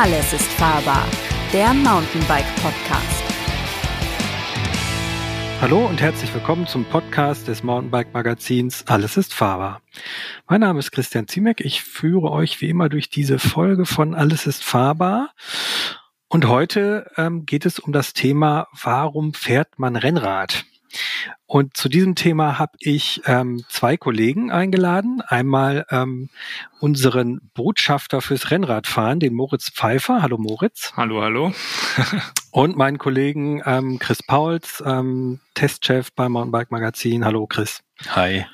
Alles ist fahrbar, der Mountainbike Podcast. Hallo und herzlich willkommen zum Podcast des Mountainbike Magazins Alles ist fahrbar. Mein Name ist Christian Ziemek. Ich führe euch wie immer durch diese Folge von Alles ist fahrbar. Und heute ähm, geht es um das Thema, warum fährt man Rennrad? Und zu diesem Thema habe ich ähm, zwei Kollegen eingeladen. Einmal ähm, unseren Botschafter fürs Rennradfahren, den Moritz Pfeiffer. Hallo Moritz. Hallo, hallo. Und meinen Kollegen ähm, Chris Pauls, ähm, Testchef beim Mountainbike Magazin. Hallo Chris. Hi.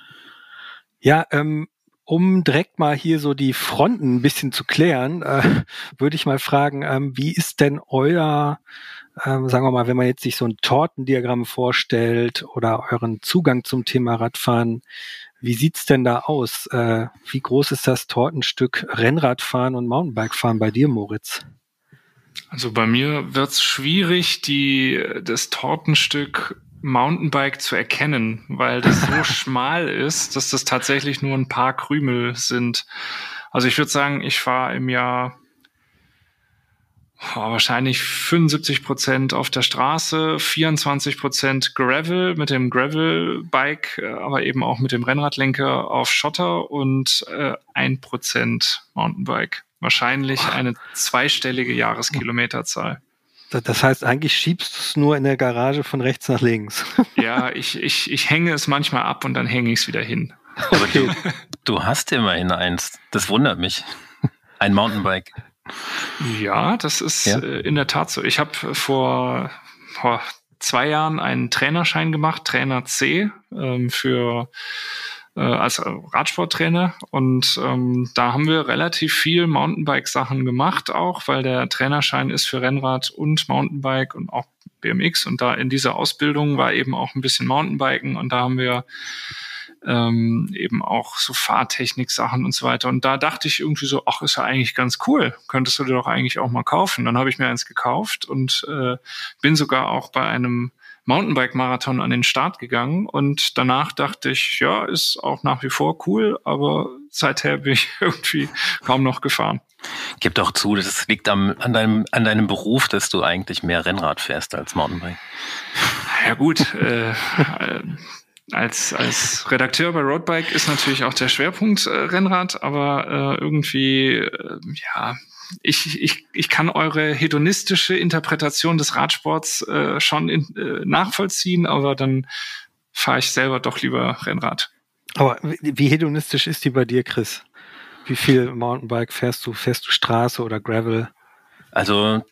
Ja, ähm, um direkt mal hier so die Fronten ein bisschen zu klären, äh, würde ich mal fragen, ähm, wie ist denn euer ähm, sagen wir mal, wenn man jetzt sich so ein Tortendiagramm vorstellt oder euren Zugang zum Thema Radfahren, wie sieht's denn da aus? Äh, wie groß ist das Tortenstück Rennradfahren und Mountainbikefahren bei dir, Moritz? Also bei mir wird's schwierig, die, das Tortenstück Mountainbike zu erkennen, weil das so schmal ist, dass das tatsächlich nur ein paar Krümel sind. Also ich würde sagen, ich fahre im Jahr wahrscheinlich 75 Prozent auf der Straße, 24 Prozent Gravel mit dem Gravel-Bike, äh, aber eben auch mit dem Rennradlenker auf Schotter und äh, ein Prozent Mountainbike. Wahrscheinlich eine zweistellige Jahreskilometerzahl. Das heißt, eigentlich schiebst du es nur in der Garage von rechts nach links. ja, ich, ich, ich hänge es manchmal ab und dann hänge ich es wieder hin. Aber du, du hast immerhin eins. Das wundert mich. Ein Mountainbike. Ja, das ist ja? Äh, in der Tat so. Ich habe vor, vor zwei Jahren einen Trainerschein gemacht, Trainer C, ähm, für äh, als Radsporttrainer und ähm, da haben wir relativ viel Mountainbike-Sachen gemacht auch, weil der Trainerschein ist für Rennrad und Mountainbike und auch BMX und da in dieser Ausbildung war eben auch ein bisschen Mountainbiken und da haben wir ähm, eben auch so Fahrtechnik-Sachen und so weiter. Und da dachte ich irgendwie so, ach, ist ja eigentlich ganz cool. Könntest du dir doch eigentlich auch mal kaufen. Dann habe ich mir eins gekauft und äh, bin sogar auch bei einem Mountainbike-Marathon an den Start gegangen und danach dachte ich, ja, ist auch nach wie vor cool, aber seither bin ich irgendwie kaum noch gefahren. Gib doch zu, das liegt am, an, deinem, an deinem Beruf, dass du eigentlich mehr Rennrad fährst als Mountainbike. Ja gut, äh, als, als Redakteur bei Roadbike ist natürlich auch der Schwerpunkt äh, Rennrad, aber äh, irgendwie, äh, ja, ich, ich, ich kann eure hedonistische Interpretation des Radsports äh, schon in, äh, nachvollziehen, aber dann fahre ich selber doch lieber Rennrad. Aber wie hedonistisch ist die bei dir, Chris? Wie viel Mountainbike fährst du? Fährst du Straße oder Gravel? Also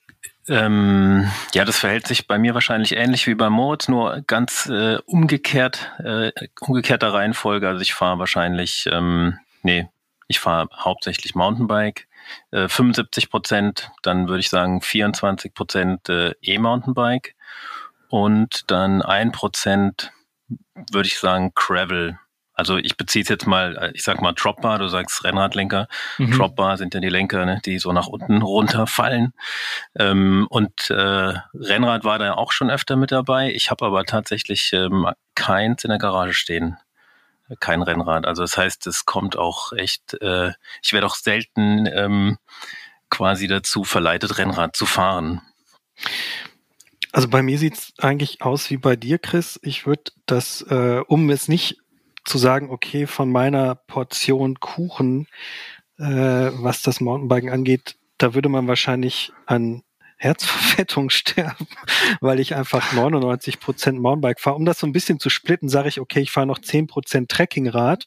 ähm, ja, das verhält sich bei mir wahrscheinlich ähnlich wie bei Moritz, nur ganz äh, umgekehrt, äh, umgekehrter Reihenfolge. Also ich fahre wahrscheinlich, ähm, nee, ich fahre hauptsächlich Mountainbike, äh, 75 Prozent, dann würde ich sagen 24 Prozent äh, E-Mountainbike und dann ein Prozent würde ich sagen Gravel. Also ich beziehe es jetzt mal, äh, ich sag mal Dropbar, du sagst Rennradlenker. Mhm. Dropbar sind ja die Lenker, ne, die so nach unten runterfallen. Ähm, und äh, Rennrad war da auch schon öfter mit dabei. Ich habe aber tatsächlich ähm, keins in der Garage stehen. Kein Rennrad. Also das heißt, es kommt auch echt, äh, ich werde auch selten ähm, quasi dazu verleitet, Rennrad zu fahren. Also bei mir sieht's eigentlich aus wie bei dir, Chris. Ich würde das, äh, um es nicht zu sagen, okay, von meiner Portion Kuchen, äh, was das Mountainbiken angeht, da würde man wahrscheinlich an Herzverfettung sterben, weil ich einfach 99 Prozent Mountainbike fahre. Um das so ein bisschen zu splitten, sage ich, okay, ich fahre noch 10 Prozent Trekkingrad,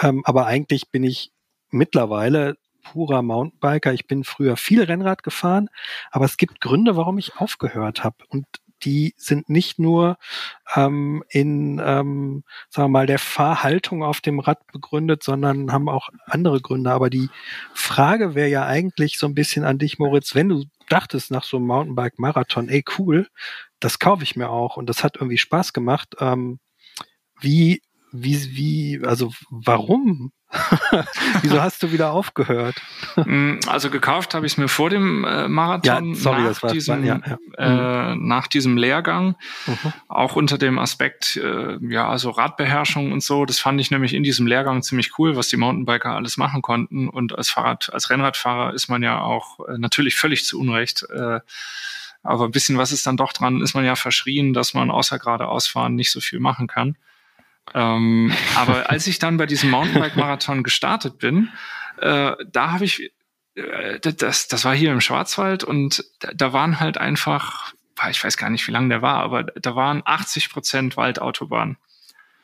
ähm, aber eigentlich bin ich mittlerweile purer Mountainbiker. Ich bin früher viel Rennrad gefahren, aber es gibt Gründe, warum ich aufgehört habe. Und die sind nicht nur ähm, in, ähm, sagen wir mal, der Fahrhaltung auf dem Rad begründet, sondern haben auch andere Gründe. Aber die Frage wäre ja eigentlich so ein bisschen an dich, Moritz, wenn du dachtest nach so einem Mountainbike-Marathon, ey cool, das kaufe ich mir auch und das hat irgendwie Spaß gemacht. Ähm, wie, wie, wie, also warum Wieso hast du wieder aufgehört? Mm, also gekauft habe ich es mir vor dem äh, Marathon, ja, sorry, nach, das war, diesem, ja, ja. Äh, Mhm. nach diesem Lehrgang. Mhm. Auch unter dem Aspekt, äh, ja, also Radbeherrschung und so. Das fand ich nämlich in diesem Lehrgang ziemlich cool, was die Mountainbiker alles machen konnten. Und als Fahrrad, als Rennradfahrer ist man ja auch äh, natürlich völlig zu Unrecht. Äh, aber ein bisschen was ist dann doch dran, ist man ja verschrien, dass man außer geradeausfahren nicht so viel machen kann. Ähm, aber als ich dann bei diesem Mountainbike-Marathon gestartet bin, äh, da habe ich, äh, das, das war hier im Schwarzwald und da, da waren halt einfach, ich weiß gar nicht, wie lang der war, aber da waren 80 Prozent Waldautobahn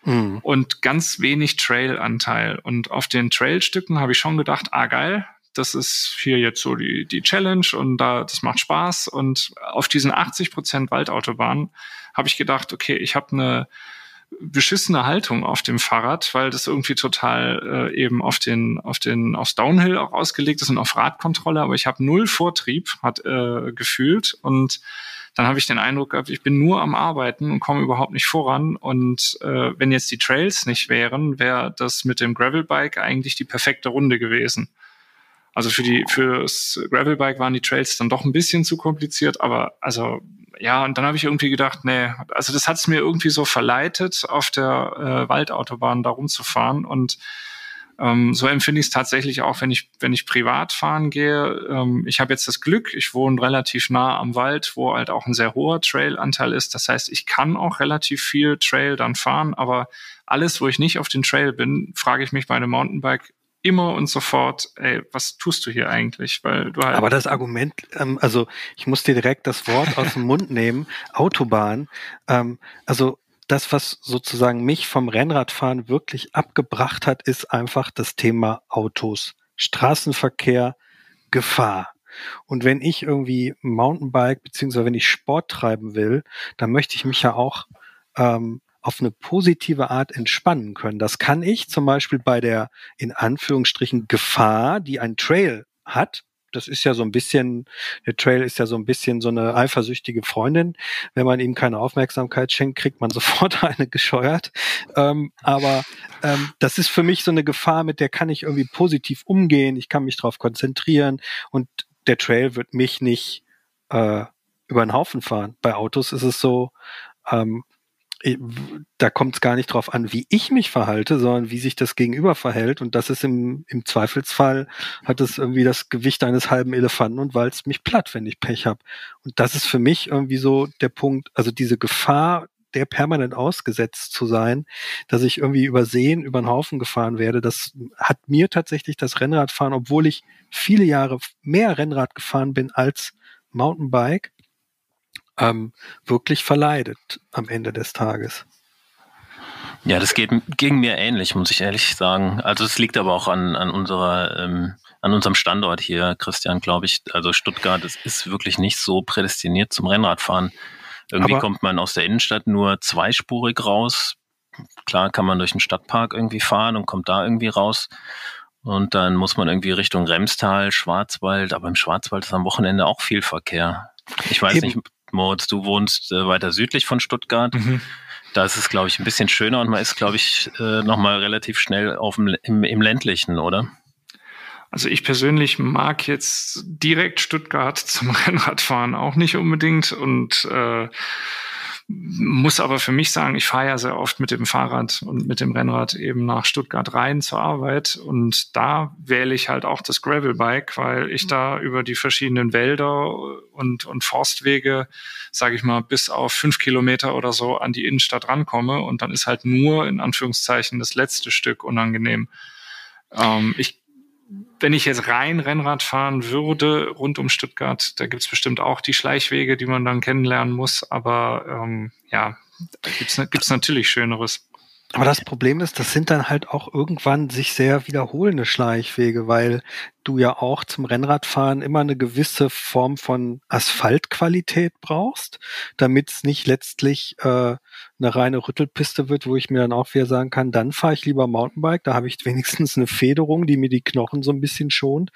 Mhm. und ganz wenig Trail-Anteil. Und auf den Trailstücken habe ich schon gedacht, ah geil, das ist hier jetzt so die, die Challenge und da, das macht Spaß. Und auf diesen 80 Prozent Waldautobahn habe ich gedacht, okay, ich habe eine beschissene Haltung auf dem Fahrrad, weil das irgendwie total äh, eben auf den, auf den, aufs Downhill auch ausgelegt ist und auf Radkontrolle, aber ich habe null Vortrieb, hat äh, gefühlt und dann habe ich den Eindruck gehabt, ich bin nur am Arbeiten und komme überhaupt nicht voran. Und äh, wenn jetzt die Trails nicht wären, wäre das mit dem Gravelbike eigentlich die perfekte Runde gewesen. Also für die fürs Gravelbike waren die Trails dann doch ein bisschen zu kompliziert, aber also ja, und dann habe ich irgendwie gedacht, nee, also das hat es mir irgendwie so verleitet, auf der äh, Waldautobahn da rumzufahren und ähm, so empfinde ich es tatsächlich auch, wenn ich, wenn ich privat fahren gehe. Ähm, ich habe jetzt das Glück, ich wohne relativ nah am Wald, wo halt auch ein sehr hoher Trail-Anteil ist. Das heißt, ich kann auch relativ viel Trail dann fahren, aber alles, wo ich nicht auf den Trail bin, frage ich mich bei einem Mountainbike immer und sofort, ey, was tust du hier eigentlich? Weil du halt Aber das Argument, ähm, also ich muss dir direkt das Wort aus dem Mund nehmen, Autobahn. Ähm, also das, was sozusagen mich vom Rennradfahren wirklich abgebracht hat, ist einfach das Thema Autos, Straßenverkehr, Gefahr. Und wenn ich irgendwie Mountainbike beziehungsweise wenn ich Sport treiben will, dann möchte ich mich ja auch ähm, auf eine positive Art entspannen können. Das kann ich zum Beispiel bei der in Anführungsstrichen Gefahr, die ein Trail hat. Das ist ja so ein bisschen, der Trail ist ja so ein bisschen so eine eifersüchtige Freundin. Wenn man ihm keine Aufmerksamkeit schenkt, kriegt man sofort eine gescheuert. Ähm, aber ähm, das ist für mich so eine Gefahr, mit der kann ich irgendwie positiv umgehen. Ich kann mich darauf konzentrieren und der Trail wird mich nicht äh, über den Haufen fahren. Bei Autos ist es so, ähm, da kommt es gar nicht drauf an, wie ich mich verhalte, sondern wie sich das Gegenüber verhält. Und das ist im, im Zweifelsfall, hat es irgendwie das Gewicht eines halben Elefanten und walzt mich platt, wenn ich Pech habe. Und das ist für mich irgendwie so der Punkt, also diese Gefahr, der permanent ausgesetzt zu sein, dass ich irgendwie übersehen, über den Haufen gefahren werde, das hat mir tatsächlich das Rennradfahren, obwohl ich viele Jahre mehr Rennrad gefahren bin als Mountainbike, ähm, wirklich verleidet am Ende des Tages. Ja, das geht, ging mir ähnlich, muss ich ehrlich sagen. Also es liegt aber auch an, an unserer, ähm, an unserem Standort hier, Christian, glaube ich. Also Stuttgart, es ist wirklich nicht so prädestiniert zum Rennradfahren. Irgendwie aber kommt man aus der Innenstadt nur zweispurig raus. Klar kann man durch den Stadtpark irgendwie fahren und kommt da irgendwie raus. Und dann muss man irgendwie Richtung Remstal, Schwarzwald, aber im Schwarzwald ist am Wochenende auch viel Verkehr. Ich weiß Eben. nicht, Moritz, du wohnst äh, weiter südlich von Stuttgart. Mhm. Da ist es, glaube ich, ein bisschen schöner und man ist, glaube ich, äh, nochmal relativ schnell auf dem, im, im ländlichen, oder? Also ich persönlich mag jetzt direkt Stuttgart zum Rennradfahren auch nicht unbedingt und äh, muss aber für mich sagen, ich fahre ja sehr oft mit dem Fahrrad und mit dem Rennrad eben nach Stuttgart rein zur Arbeit. Und da wähle ich halt auch das Gravelbike, weil ich da über die verschiedenen Wälder und, und Forstwege, sage ich mal, bis auf fünf Kilometer oder so an die Innenstadt rankomme. Und dann ist halt nur in Anführungszeichen das letzte Stück unangenehm. Ähm, ich wenn ich jetzt rein Rennrad fahren würde rund um Stuttgart, da gibt's bestimmt auch die Schleichwege, die man dann kennenlernen muss. Aber ähm, ja, da gibt's, gibt's natürlich Schöneres. Aber das Problem ist, das sind dann halt auch irgendwann sich sehr wiederholende Schleichwege, weil du ja auch zum Rennradfahren immer eine gewisse Form von Asphaltqualität brauchst, damit es nicht letztlich äh, eine reine Rüttelpiste wird, wo ich mir dann auch wieder sagen kann, dann fahre ich lieber Mountainbike, da habe ich wenigstens eine Federung, die mir die Knochen so ein bisschen schont.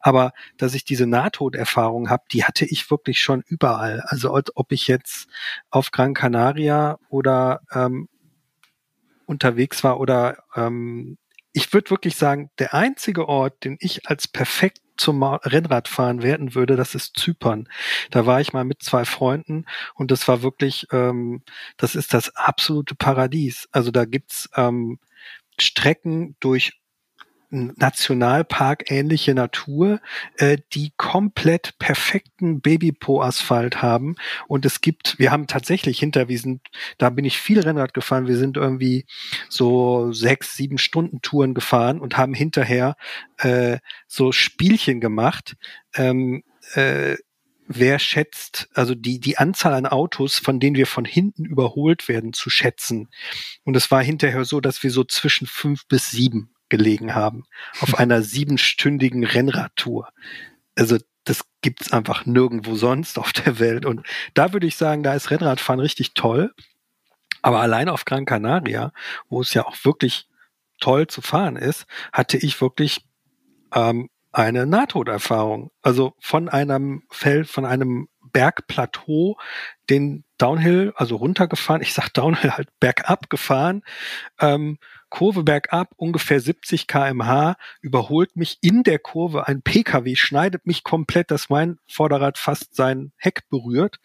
Aber dass ich diese Nahtoderfahrung habe, die hatte ich wirklich schon überall. Also ob ich jetzt auf Gran Canaria oder ähm, unterwegs war oder ähm, ich würde wirklich sagen, der einzige Ort, den ich als perfekt zum Rennradfahren werden würde, das ist Zypern. Da war ich mal mit zwei Freunden und das war wirklich, ähm, das ist das absolute Paradies. Also da gibt's ähm, Strecken durch Nationalpark ähnliche Natur, äh, die komplett perfekten Babypo-Asphalt haben. Und es gibt, wir haben tatsächlich hinter, wir sind, da bin ich viel Rennrad gefahren, wir sind irgendwie so sechs, sieben Stunden Touren gefahren und haben hinterher äh, so Spielchen gemacht. Ähm, äh, wer schätzt, also die, die Anzahl an Autos, von denen wir von hinten überholt werden, zu schätzen. Und es war hinterher so, dass wir so zwischen fünf bis sieben gelegen haben auf einer siebenstündigen Rennradtour. Also das gibt's einfach nirgendwo sonst auf der Welt. Und da würde ich sagen, da ist Rennradfahren richtig toll. Aber allein auf Gran Canaria, wo es ja auch wirklich toll zu fahren ist, hatte ich wirklich ähm, eine Nahtoderfahrung. Also von einem Feld, von einem Bergplateau, den Downhill, also runtergefahren, ich sag Downhill halt bergab gefahren, ähm, Kurve bergab, ungefähr 70 kmh, überholt mich in der Kurve ein Pkw, schneidet mich komplett, dass mein Vorderrad fast sein Heck berührt.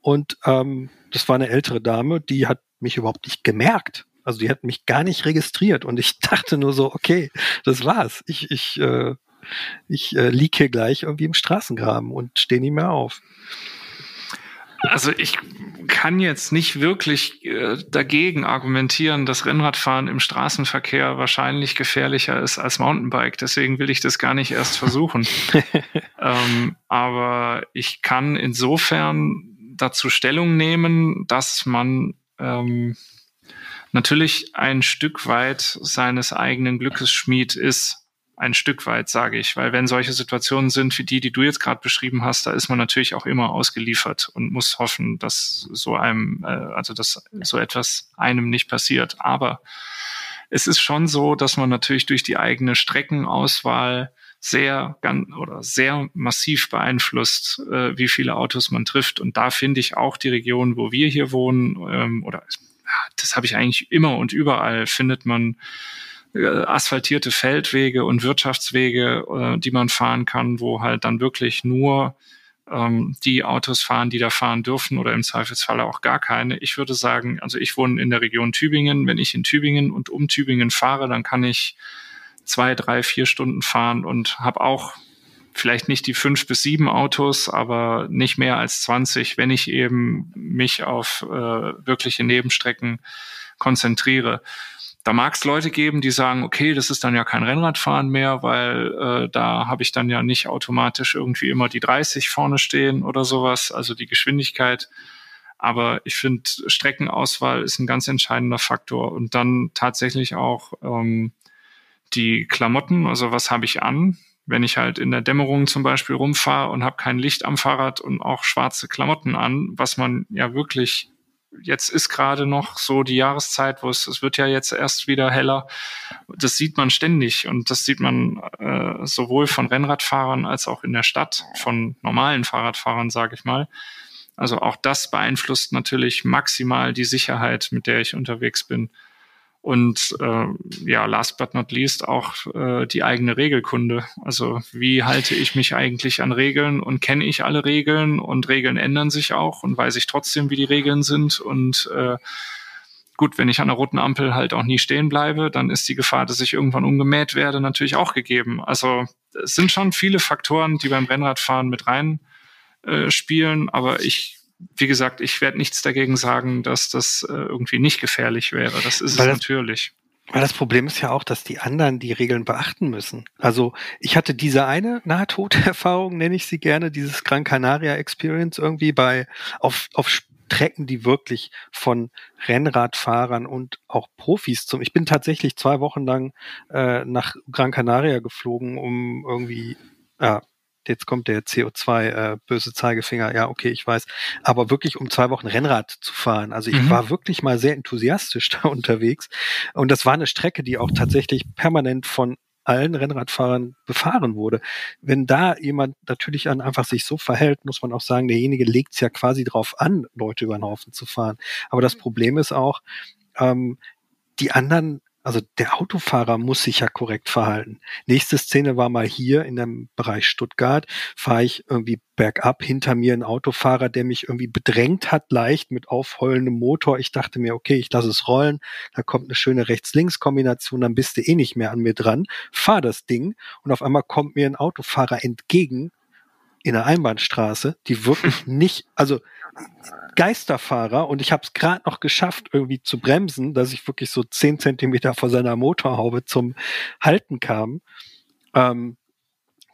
Und ähm, das war eine ältere Dame, die hat mich überhaupt nicht gemerkt. Also die hat mich gar nicht registriert und ich dachte nur so, okay, das war's. Ich, ich, äh, ich äh, lieg hier gleich irgendwie im Straßengraben und stehe nicht mehr auf. Also ich kann jetzt nicht wirklich äh, dagegen argumentieren, dass Rennradfahren im Straßenverkehr wahrscheinlich gefährlicher ist als Mountainbike. Deswegen will ich das gar nicht erst versuchen. ähm, aber ich kann insofern dazu Stellung nehmen, dass man ähm, natürlich ein Stück weit seines eigenen Glückes Schmied ist ein Stück weit, sage ich. Weil wenn solche Situationen sind wie die, die du jetzt gerade beschrieben hast, da ist man natürlich auch immer ausgeliefert und muss hoffen, dass so einem, äh, also dass so etwas einem nicht passiert. Aber es ist schon so, dass man natürlich durch die eigene Streckenauswahl sehr ganz oder sehr massiv beeinflusst, äh, wie viele Autos man trifft. Und da finde ich auch die Region, wo wir hier wohnen, ähm, oder das habe ich eigentlich immer und überall, findet man asphaltierte Feldwege und Wirtschaftswege, äh, die man fahren kann, wo halt dann wirklich nur ähm, die Autos fahren, die da fahren dürfen oder im Zweifelsfalle auch gar keine. Ich würde sagen, also ich wohne in der Region Tübingen. Wenn ich in Tübingen und um Tübingen fahre, dann kann ich zwei, drei, vier Stunden fahren und habe auch vielleicht nicht die fünf bis sieben Autos, aber nicht mehr als 20, wenn ich eben mich auf äh, wirkliche Nebenstrecken konzentriere. Da mag es Leute geben, die sagen, okay, das ist dann ja kein Rennradfahren mehr, weil äh, da habe ich dann ja nicht automatisch irgendwie immer die 30 vorne stehen oder sowas, also die Geschwindigkeit. Aber ich finde, Streckenauswahl ist ein ganz entscheidender Faktor und dann tatsächlich auch ähm, die Klamotten, also was habe ich an? Wenn ich halt in der Dämmerung zum Beispiel rumfahre und habe kein Licht am Fahrrad und auch schwarze Klamotten an, was man ja wirklich jetzt ist gerade noch so die Jahreszeit, wo es, es wird ja jetzt erst wieder heller. Das sieht man ständig und das sieht man äh, sowohl von Rennradfahrern als auch in der Stadt von normalen Fahrradfahrern, sage ich mal. Also auch das beeinflusst natürlich maximal die Sicherheit, mit der ich unterwegs bin. Und äh, ja, last but not least auch äh, die eigene Regelkunde. Also wie halte ich mich eigentlich an Regeln und kenne ich alle Regeln und Regeln ändern sich auch und weiß ich trotzdem, wie die Regeln sind. Und äh, gut, wenn ich an der roten Ampel halt auch nie stehen bleibe, dann ist die Gefahr, dass ich irgendwann umgemäht werde, natürlich auch gegeben. Also es sind schon viele Faktoren, die beim Rennradfahren mit rein äh, spielen, aber ich wie gesagt, ich werde nichts dagegen sagen, dass das äh, irgendwie nicht gefährlich wäre. Das ist weil es das, natürlich. Weil das Problem ist ja auch, dass die anderen die Regeln beachten müssen. Also ich hatte diese eine Nahtoderfahrung, nenne ich sie gerne, dieses Gran Canaria Experience irgendwie bei auf, auf Strecken, die wirklich von Rennradfahrern und auch Profis zum. Ich bin tatsächlich zwei Wochen lang äh, nach Gran Canaria geflogen, um irgendwie äh, jetzt kommt der CO2 äh, böse Zeigefinger, ja, okay, ich weiß, aber wirklich um zwei Wochen Rennrad zu fahren. Also ich mhm. war wirklich mal sehr enthusiastisch da unterwegs und das war eine Strecke, die auch tatsächlich permanent von allen Rennradfahrern befahren wurde. Wenn da jemand natürlich an einfach sich so verhält, muss man auch sagen, derjenige legt es ja quasi drauf an, Leute über den Haufen zu fahren. Aber das Problem ist auch, ähm, die anderen Also der Autofahrer muss sich ja korrekt verhalten. Nächste Szene war mal hier in dem Bereich Stuttgart, fahre ich irgendwie bergab hinter mir ein Autofahrer, der mich irgendwie bedrängt hat, leicht mit aufheulendem Motor. Ich dachte mir, okay, ich lasse es rollen, da kommt eine schöne Rechts-Links-Kombination, dann bist du eh nicht mehr an mir dran. Fahr das Ding und auf einmal kommt mir ein Autofahrer entgegen in der Einbahnstraße, die wirklich nicht, also Geisterfahrer und ich habe es gerade noch geschafft, irgendwie zu bremsen, dass ich wirklich so zehn Zentimeter vor seiner Motorhaube zum Halten kam. Ähm,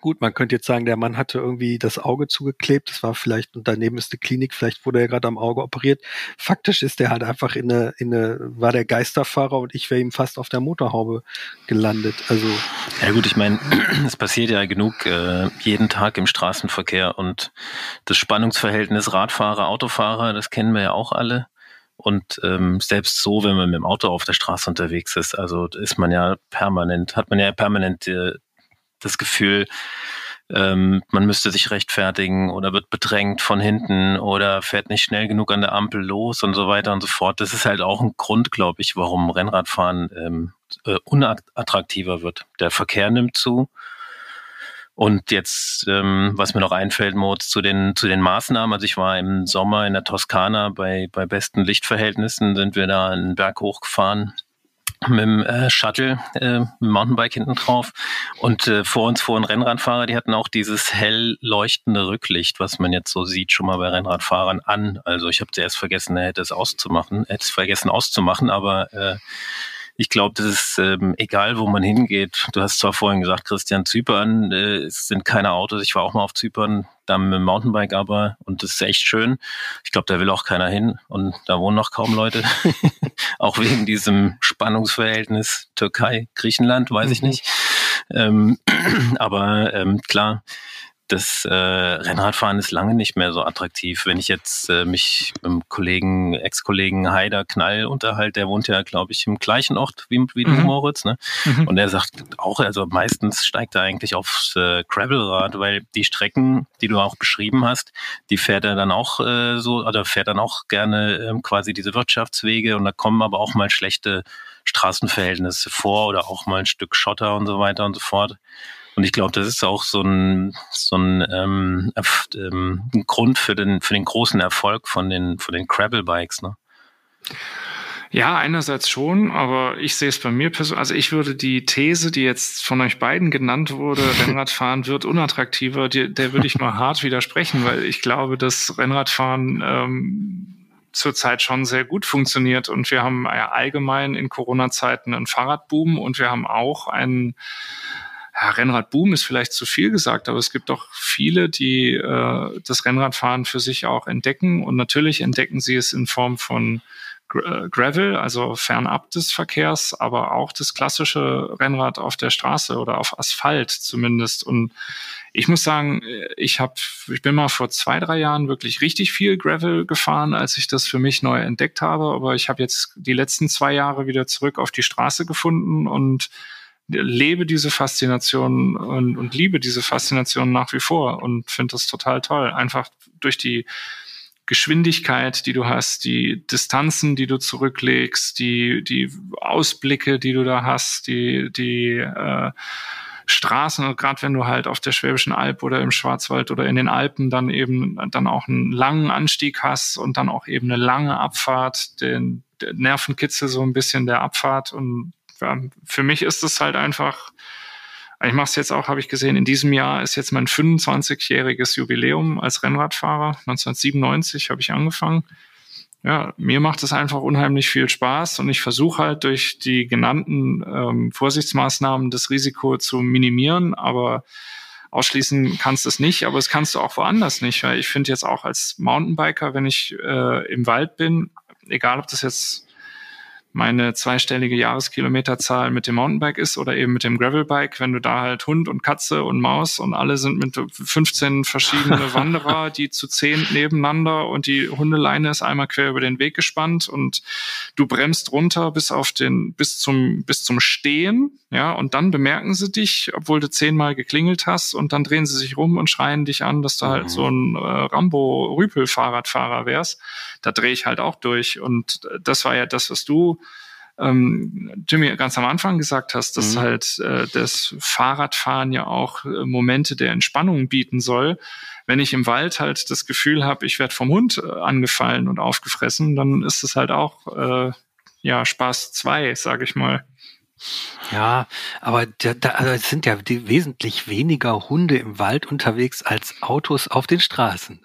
Gut, man könnte jetzt sagen, der Mann hatte irgendwie das Auge zugeklebt. Das war vielleicht, und daneben ist eine Klinik, vielleicht wurde er gerade am Auge operiert. Faktisch ist der halt einfach in eine, in eine, war der Geisterfahrer und ich wäre ihm fast auf der Motorhaube gelandet. Also. Ja gut, ich meine, es passiert ja genug äh, jeden Tag im Straßenverkehr und das Spannungsverhältnis Radfahrer, Autofahrer, das kennen wir ja auch alle. Und ähm, selbst so, wenn man mit dem Auto auf der Straße unterwegs ist, also ist man ja permanent, hat man ja permanent äh, das Gefühl, ähm, man müsste sich rechtfertigen oder wird bedrängt von hinten oder fährt nicht schnell genug an der Ampel los und so weiter und so fort. Das ist halt auch ein Grund, glaube ich, warum Rennradfahren ähm, äh, unattraktiver wird. Der Verkehr nimmt zu. Und jetzt, ähm, was mir noch einfällt, Moritz, zu den, zu den Maßnahmen. Also ich war im Sommer in der Toskana bei, bei besten Lichtverhältnissen, sind wir da einen Berg hochgefahren mit dem äh, Shuttle, äh, mit dem Mountainbike hinten drauf. Und äh, vor uns fuhren Rennradfahrer, die hatten auch dieses hell leuchtende Rücklicht, was man jetzt so sieht, schon mal bei Rennradfahrern an. Also ich habe zuerst vergessen, er hätte es auszumachen, hätte es vergessen auszumachen, aber äh, ich glaube, das ist ähm, egal, wo man hingeht. Du hast zwar vorhin gesagt, Christian, Zypern, äh, es sind keine Autos. Ich war auch mal auf Zypern, da mit dem Mountainbike aber und das ist echt schön. Ich glaube, da will auch keiner hin und da wohnen noch kaum Leute. auch wegen diesem Spannungsverhältnis Türkei, Griechenland, weiß ich mhm. nicht. Ähm, aber ähm, klar, das äh, Rennradfahren ist lange nicht mehr so attraktiv. Wenn ich jetzt äh, mich mit dem Kollegen, Ex-Kollegen Haider Knall unterhalte, der wohnt ja, glaube ich, im gleichen Ort wie, wie mhm. du, Moritz, ne? Mhm. Und er sagt auch, also meistens steigt er eigentlich aufs äh, Gravelrad, weil die Strecken, die du auch beschrieben hast, die fährt er dann auch äh, so, oder fährt dann auch gerne äh, quasi diese Wirtschaftswege und da kommen aber auch mal schlechte Straßenverhältnisse vor oder auch mal ein Stück Schotter und so weiter und so fort. Und ich glaube, das ist auch so ein, so ein, ähm, ähm, ein Grund für den, für den großen Erfolg von den, von den Gravel-Bikes. Ne? Ja, einerseits schon, aber ich sehe es bei mir persönlich. Also ich würde die These, die jetzt von euch beiden genannt wurde, Rennradfahren wird unattraktiver, die, der würde ich mal hart widersprechen, weil ich glaube, dass Rennradfahren ähm, zurzeit schon sehr gut funktioniert und wir haben ja allgemein in Corona-Zeiten einen Fahrradboom und wir haben auch einen ja, Rennradboom ist vielleicht zu viel gesagt, aber es gibt doch viele, die äh, das Rennradfahren für sich auch entdecken. Und natürlich entdecken sie es in Form von äh, Gravel, also fernab des Verkehrs, aber auch das klassische Rennrad auf der Straße oder auf Asphalt zumindest. Und ich muss sagen, ich habe, ich bin mal vor zwei, drei Jahren wirklich richtig viel Gravel gefahren, als ich das für mich neu entdeckt habe. Aber ich habe jetzt die letzten zwei Jahre wieder zurück auf die Straße gefunden und lebe diese Faszination und, und liebe diese Faszination nach wie vor und finde das total toll. Einfach durch die Geschwindigkeit, die du hast, die Distanzen, die du zurücklegst, die, die Ausblicke, die du da hast, die, die äh, Straßen, und gerade wenn du halt auf der Schwäbischen Alb oder im Schwarzwald oder in den Alpen dann eben dann auch einen langen Anstieg hast und dann auch eben eine lange Abfahrt, den, den Nervenkitzel so ein bisschen der Abfahrt und ja, für mich ist es halt einfach, ich mache es jetzt auch, habe ich gesehen, in diesem Jahr ist jetzt mein 25-jähriges Jubiläum als Rennradfahrer. 1997 habe ich angefangen. Ja, mir macht es einfach unheimlich viel Spaß und ich versuche halt durch die genannten ähm, Vorsichtsmaßnahmen das Risiko zu minimieren, aber ausschließen kannst du es nicht, aber es kannst du auch woanders nicht, weil ich finde jetzt auch als Mountainbiker, wenn ich äh, im Wald bin, egal ob das jetzt meine zweistellige Jahreskilometerzahl mit dem Mountainbike ist oder eben mit dem Gravelbike, wenn du da halt Hund und Katze und Maus und alle sind mit 15 verschiedene Wanderer, die zu zehn nebeneinander und die Hundeleine ist einmal quer über den Weg gespannt und du bremst runter bis auf den, bis zum, bis zum Stehen, ja, und dann bemerken sie dich, obwohl du zehnmal geklingelt hast und dann drehen sie sich rum und schreien dich an, dass du halt mhm. so ein äh, Rambo-Rüpel-Fahrradfahrer wärst. Da drehe ich halt auch durch und das war ja das, was du ähm, Jimmy ganz am Anfang gesagt hast, dass mhm. halt äh, das Fahrradfahren ja auch äh, Momente der Entspannung bieten soll. Wenn ich im Wald halt das Gefühl habe, ich werde vom Hund äh, angefallen und aufgefressen, dann ist es halt auch äh, ja Spaß zwei, sage ich mal. Ja, aber da, da, also es sind ja wesentlich weniger Hunde im Wald unterwegs als Autos auf den Straßen.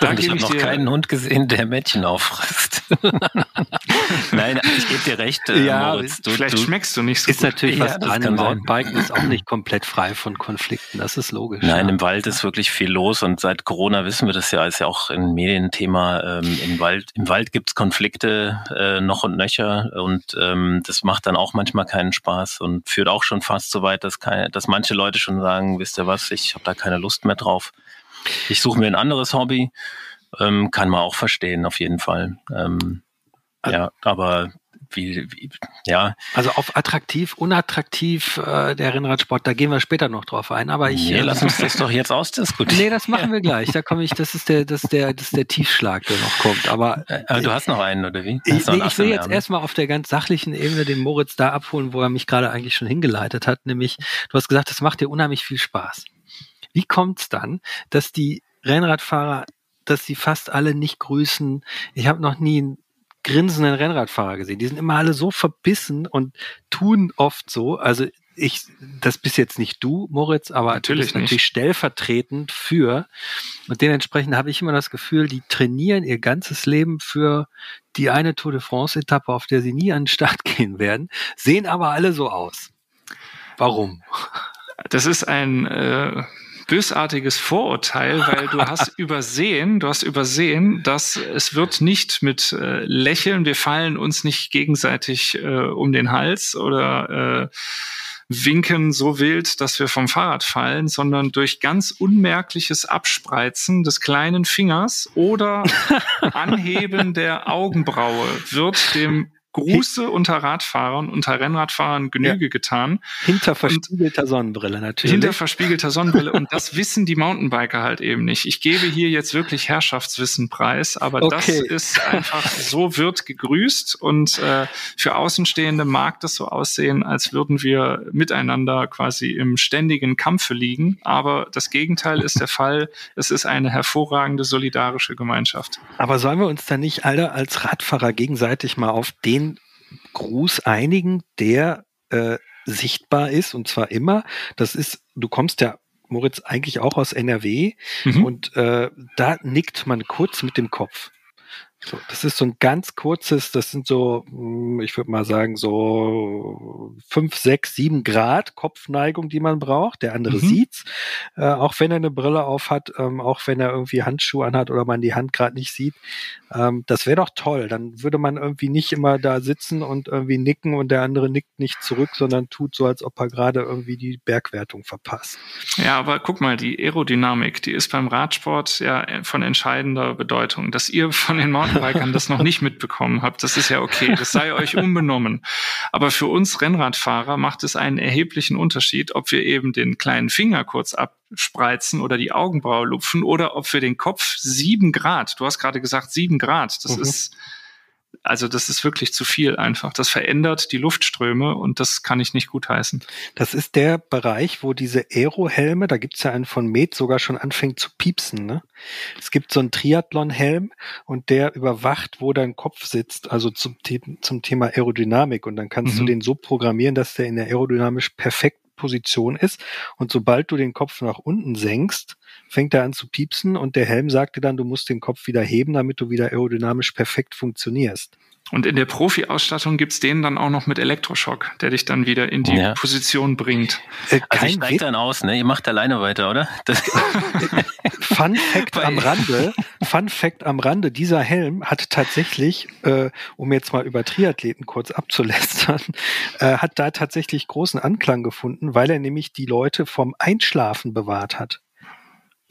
Da ich habe noch keinen Hund gesehen, der Mädchen auffrisst. Nein, ich gebe dir recht. Äh, ja, Moritz, du, vielleicht du, schmeckst du nicht so Ist gut. natürlich ja, was dran. Mountainbiken ist auch nicht komplett frei von Konflikten, das ist logisch. Nein, ja. im Wald ist wirklich viel los und seit Corona wissen wir das ja, ist ja auch ein Medienthema. Ähm, im Wald, im Wald gibt's Konflikte äh, noch und nöcher und ähm, das macht dann auch manchmal keinen Spaß und führt auch schon fast so weit, dass, keine, dass manche Leute schon sagen, wisst ihr was, ich habe da keine Lust mehr drauf. Ich suche mir ein anderes Hobby. Ähm, kann man auch verstehen, auf jeden Fall. Ähm, ja, aber wie, wie, ja. Also auf attraktiv, unattraktiv äh, der Rennradsport, da gehen wir später noch drauf ein. Aber ich. Nee, äh, lass uns das doch jetzt ausdiskutieren. Nee, das machen wir gleich. Da komme ich, das ist der, das ist der, das ist der Tiefschlag, der noch kommt. Aber, äh, aber du hast noch einen, oder wie? Ich, nee, ich will jetzt erstmal auf der ganz sachlichen Ebene den Moritz da abholen, wo er mich gerade eigentlich schon hingeleitet hat. Nämlich, du hast gesagt, das macht dir unheimlich viel Spaß. Wie kommt es dann, dass die Rennradfahrer dass sie fast alle nicht grüßen. Ich habe noch nie einen grinsenden Rennradfahrer gesehen. Die sind immer alle so verbissen und tun oft so. Also ich, das bist jetzt nicht du, Moritz, aber natürlich, natürlich stellvertretend für. Und dementsprechend habe ich immer das Gefühl, die trainieren ihr ganzes Leben für die eine Tour de France-Etappe, auf der sie nie an den Start gehen werden, sehen aber alle so aus. Warum? Das ist ein äh, bösartiges Vorurteil, weil du hast übersehen, du hast übersehen, dass es wird nicht mit äh, Lächeln, wir fallen uns nicht gegenseitig äh, um den Hals oder äh, winken so wild, dass wir vom Fahrrad fallen, sondern durch ganz unmerkliches Abspreizen des kleinen Fingers oder Anheben der Augenbraue wird dem Gruße unter Radfahrern, unter Rennradfahrern Genüge ja. getan. Hinter verspiegelter Sonnenbrille natürlich. Hinter verspiegelter Sonnenbrille. Und das wissen die Mountainbiker halt eben nicht. Ich gebe hier jetzt wirklich Herrschaftswissen preis, aber okay. das ist einfach, so wird gegrüßt und äh, für Außenstehende mag das so aussehen, als würden wir miteinander quasi im ständigen Kampfe liegen. Aber das Gegenteil ist der Fall. Es ist eine hervorragende solidarische Gemeinschaft. Aber sollen wir uns da nicht alle als Radfahrer gegenseitig mal auf den Gruß einigen, der äh, sichtbar ist und zwar immer. Das ist, du kommst ja Moritz eigentlich auch aus NRW mhm. und äh, da nickt man kurz mit dem Kopf. So, das ist so ein ganz kurzes, das sind so, hm, ich würde mal sagen, so fünf, sechs, sieben Grad Kopfneigung, die man braucht. Der andere mhm. sieht's, äh, auch wenn er eine Brille auf hat, ähm, auch wenn er irgendwie Handschuhe anhat oder man die Hand gerade nicht sieht. Ähm, das wäre doch toll. Dann würde man irgendwie nicht immer da sitzen und irgendwie nicken und der andere nickt nicht zurück, sondern tut so, als ob er gerade irgendwie die Bergwertung verpasst. Ja, aber guck mal, die Aerodynamik, die ist beim Radsport ja von entscheidender Bedeutung. Dass ihr von den Mountain Mountainbikern das noch nicht mitbekommen habt, das ist ja okay, das sei euch unbenommen. Aber für uns Rennradfahrer macht es einen erheblichen Unterschied, ob wir eben den kleinen Finger kurz abspreizen oder die Augenbraue lupfen oder ob wir den Kopf sieben Grad, du hast gerade gesagt sieben Grad, das mhm. ist also das ist wirklich zu viel einfach. Das verändert die Luftströme und das kann ich nicht gutheißen. Das ist der Bereich, wo diese Aerohelme, da gibt's ja einen von Med, sogar schon anfängt zu piepsen. Ne? Es gibt so einen Triathlon-Helm und der überwacht, wo dein Kopf sitzt, also zum, zum Thema Aerodynamik. Und dann kannst mhm. du den so programmieren, dass der in der aerodynamisch perfekt Position ist. Und sobald du den Kopf nach unten senkst, fängt er an zu piepsen und der Helm sagt dir dann, du musst den Kopf wieder heben, damit du wieder aerodynamisch perfekt funktionierst. Und in der Profi-Ausstattung gibt's den dann auch noch mit Elektroschock, der dich dann wieder in die ja. Position bringt. Äh, also ich steige dann aus, ne? Ihr macht alleine weiter, oder? Fun Fact am Rande, Fun Fact am Rande, dieser Helm hat tatsächlich, äh, um jetzt mal über Triathleten kurz abzulästern, äh, hat da tatsächlich großen Anklang gefunden, weil er nämlich die Leute vom Einschlafen bewahrt hat.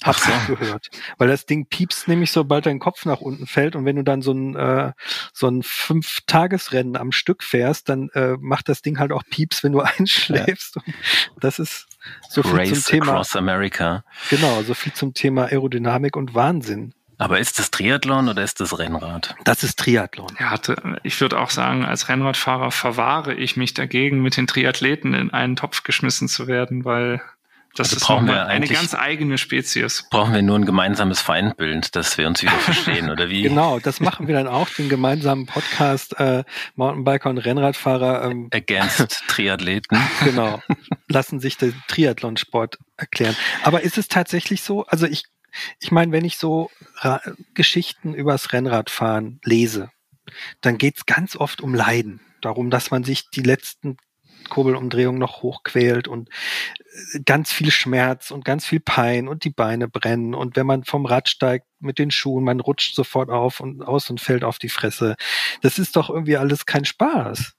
Hab's auch gehört. Weil das Ding piepst nämlich, sobald dein Kopf nach unten fällt. Und wenn du dann so ein, äh, so ein Fünf-Tagesrennen am Stück fährst, dann äh, macht das Ding halt auch Pieps, wenn du einschläfst. Ja. das ist so viel Race zum Thema. Across America. Genau, so viel zum Thema Aerodynamik und Wahnsinn. Aber ist das Triathlon oder ist das Rennrad? Das ist Triathlon. Ja, ich würde auch sagen, als Rennradfahrer verwahre ich mich dagegen, mit den Triathleten in einen Topf geschmissen zu werden, weil das also ist brauchen wir eine ganz eigene Spezies. Brauchen wir nur ein gemeinsames Feindbild, dass wir uns wieder verstehen, oder wie? Genau, das machen wir dann auch, den gemeinsamen Podcast äh, Mountainbiker und Rennradfahrer. Ähm, Against Triathleten. Genau, lassen sich den Triathlonsport erklären. Aber ist es tatsächlich so? Also ich ich meine, wenn ich so Ra Geschichten übers Rennradfahren lese, dann geht's ganz oft um Leiden. Darum, dass man sich die letzten Kurbelumdrehungen noch hochquält und äh, ganz viel Schmerz und ganz viel Pein und die Beine brennen. Und wenn man vom Rad steigt mit den Schuhen, man rutscht sofort auf und aus und fällt auf die Fresse. Das ist doch irgendwie alles kein Spaß.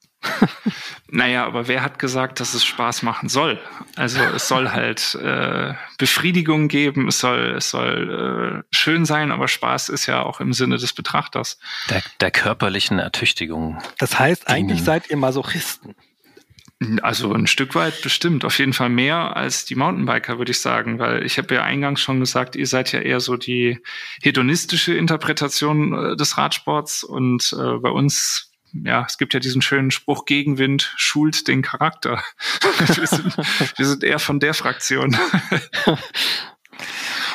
naja, aber wer hat gesagt, dass es Spaß machen soll? Also es soll halt äh, Befriedigung geben, es soll, es soll äh, schön sein, aber Spaß ist ja auch im Sinne des Betrachters. Der, der körperlichen Ertüchtigung. Das heißt, eigentlich seid ihr Masochisten. Also ein Stück weit bestimmt, auf jeden Fall mehr als die Mountainbiker, würde ich sagen, weil ich habe ja eingangs schon gesagt, ihr seid ja eher so die hedonistische Interpretation äh, des Radsports und äh, bei uns ja, es gibt ja diesen schönen Spruch, Gegenwind schult den Charakter. wir, sind, wir sind eher von der Fraktion.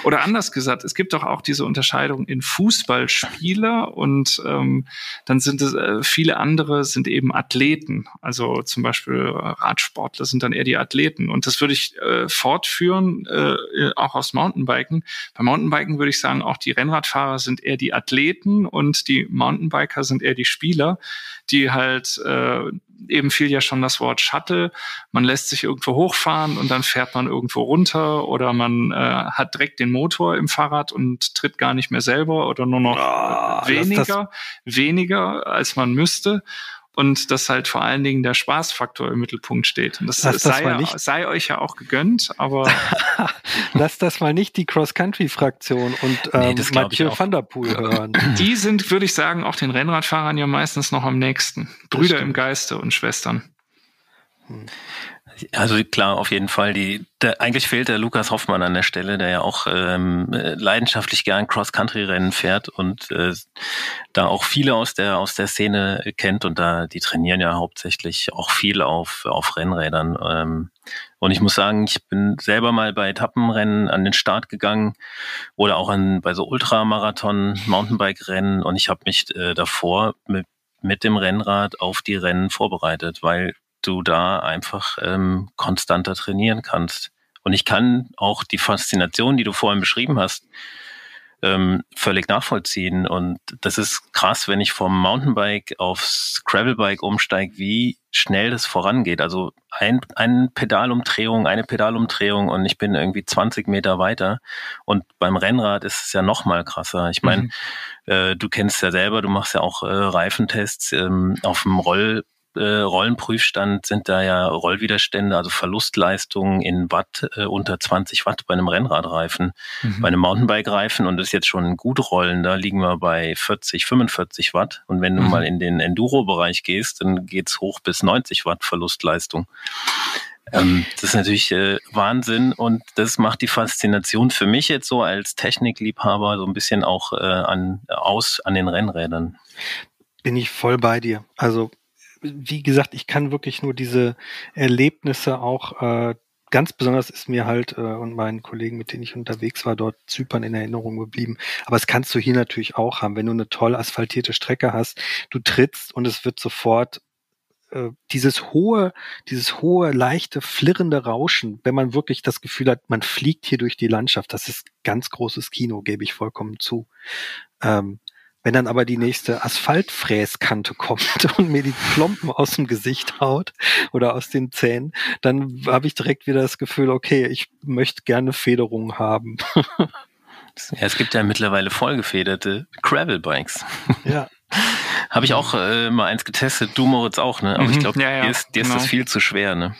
Oder anders gesagt, es gibt doch auch diese Unterscheidung in Fußballspieler und ähm, dann sind es äh, viele andere sind eben Athleten. Also zum Beispiel Radsportler sind dann eher die Athleten. Und das würde ich äh, fortführen, äh, auch aus Mountainbiken. Bei Mountainbiken würde ich sagen, auch die Rennradfahrer sind eher die Athleten und die Mountainbiker sind eher die Spieler, die halt äh, eben fiel ja schon das Wort Shuttle. Man lässt sich irgendwo hochfahren und dann fährt man irgendwo runter oder man äh, hat direkt den Motor im Fahrrad und tritt gar nicht mehr selber oder nur noch oh, weniger, weniger als man müsste und dass halt vor allen Dingen der Spaßfaktor im Mittelpunkt steht. Und das, das sei, nicht, sei, euch ja auch gegönnt, aber lass das mal nicht die Cross-Country-Fraktion und ähm, nee, Mathieu van der Poel hören. Die sind, würde ich sagen, auch den Rennradfahrern ja meistens noch am nächsten. Brüder im Geiste und Schwestern. Hm. Also klar, auf jeden Fall. Die, der, eigentlich fehlt der Lukas Hoffmann an der Stelle, der ja auch ähm, leidenschaftlich gern Cross-Country-Rennen fährt und äh, da auch viele aus der aus der Szene kennt und da die trainieren ja hauptsächlich auch viel auf auf Rennrädern. Ähm, und ich muss sagen, ich bin selber mal bei Etappenrennen an den Start gegangen oder auch an bei so Ultramarathon, Mountainbike-Rennen und ich habe mich äh, davor mit mit dem Rennrad auf die Rennen vorbereitet, weil du da einfach ähm, konstanter trainieren kannst. Und ich kann auch die Faszination, die du vorhin beschrieben hast, ähm, völlig nachvollziehen. Und das ist krass, wenn ich vom Mountainbike aufs Gravelbike umsteige, wie schnell das vorangeht. Also ein, eine Pedalumdrehung, eine Pedalumdrehung und ich bin irgendwie 20 Meter weiter. Und beim Rennrad ist es ja noch mal krasser. Ich meine, mhm. äh, du kennst ja selber, du machst ja auch äh, Reifentests ähm, auf dem Roll äh, Rollenprüfstand sind da ja Rollwiderstände, also Verlustleistungen in Watt äh, unter 20 Watt bei einem Rennradreifen. Mhm. Bei einem Mountainbike-Reifen und das ist jetzt schon gut rollen, da liegen wir bei 40, 45 Watt. Und wenn du mhm. mal in den Enduro-Bereich gehst, dann geht's hoch bis 90 Watt Verlustleistung. Ähm, das ist natürlich äh, Wahnsinn und das macht die Faszination für mich jetzt so als Technikliebhaber so ein bisschen auch äh, an, aus an den Rennrädern. Bin ich voll bei dir. Also wie gesagt, ich kann wirklich nur diese Erlebnisse auch äh, ganz besonders ist mir halt äh, und meinen Kollegen, mit denen ich unterwegs war, dort Zypern in Erinnerung geblieben. Aber es kannst du hier natürlich auch haben, wenn du eine toll asphaltierte Strecke hast, du trittst und es wird sofort äh, dieses hohe, dieses hohe, leichte, flirrende Rauschen, wenn man wirklich das Gefühl hat, man fliegt hier durch die Landschaft, das ist ganz großes Kino, gebe ich vollkommen zu. Ähm, wenn dann aber die nächste Asphaltfräskante kommt und mir die Klompen aus dem Gesicht haut oder aus den Zähnen, dann habe ich direkt wieder das Gefühl, okay, ich möchte gerne Federung haben. ja, es gibt ja mittlerweile vollgefederte Gravel-Bikes. Ja. Habe ich auch äh, mal eins getestet, du Moritz auch, ne? Aber mhm. ich glaube, ja, ja, dir, ist, dir genau. ist das viel zu schwer, ne?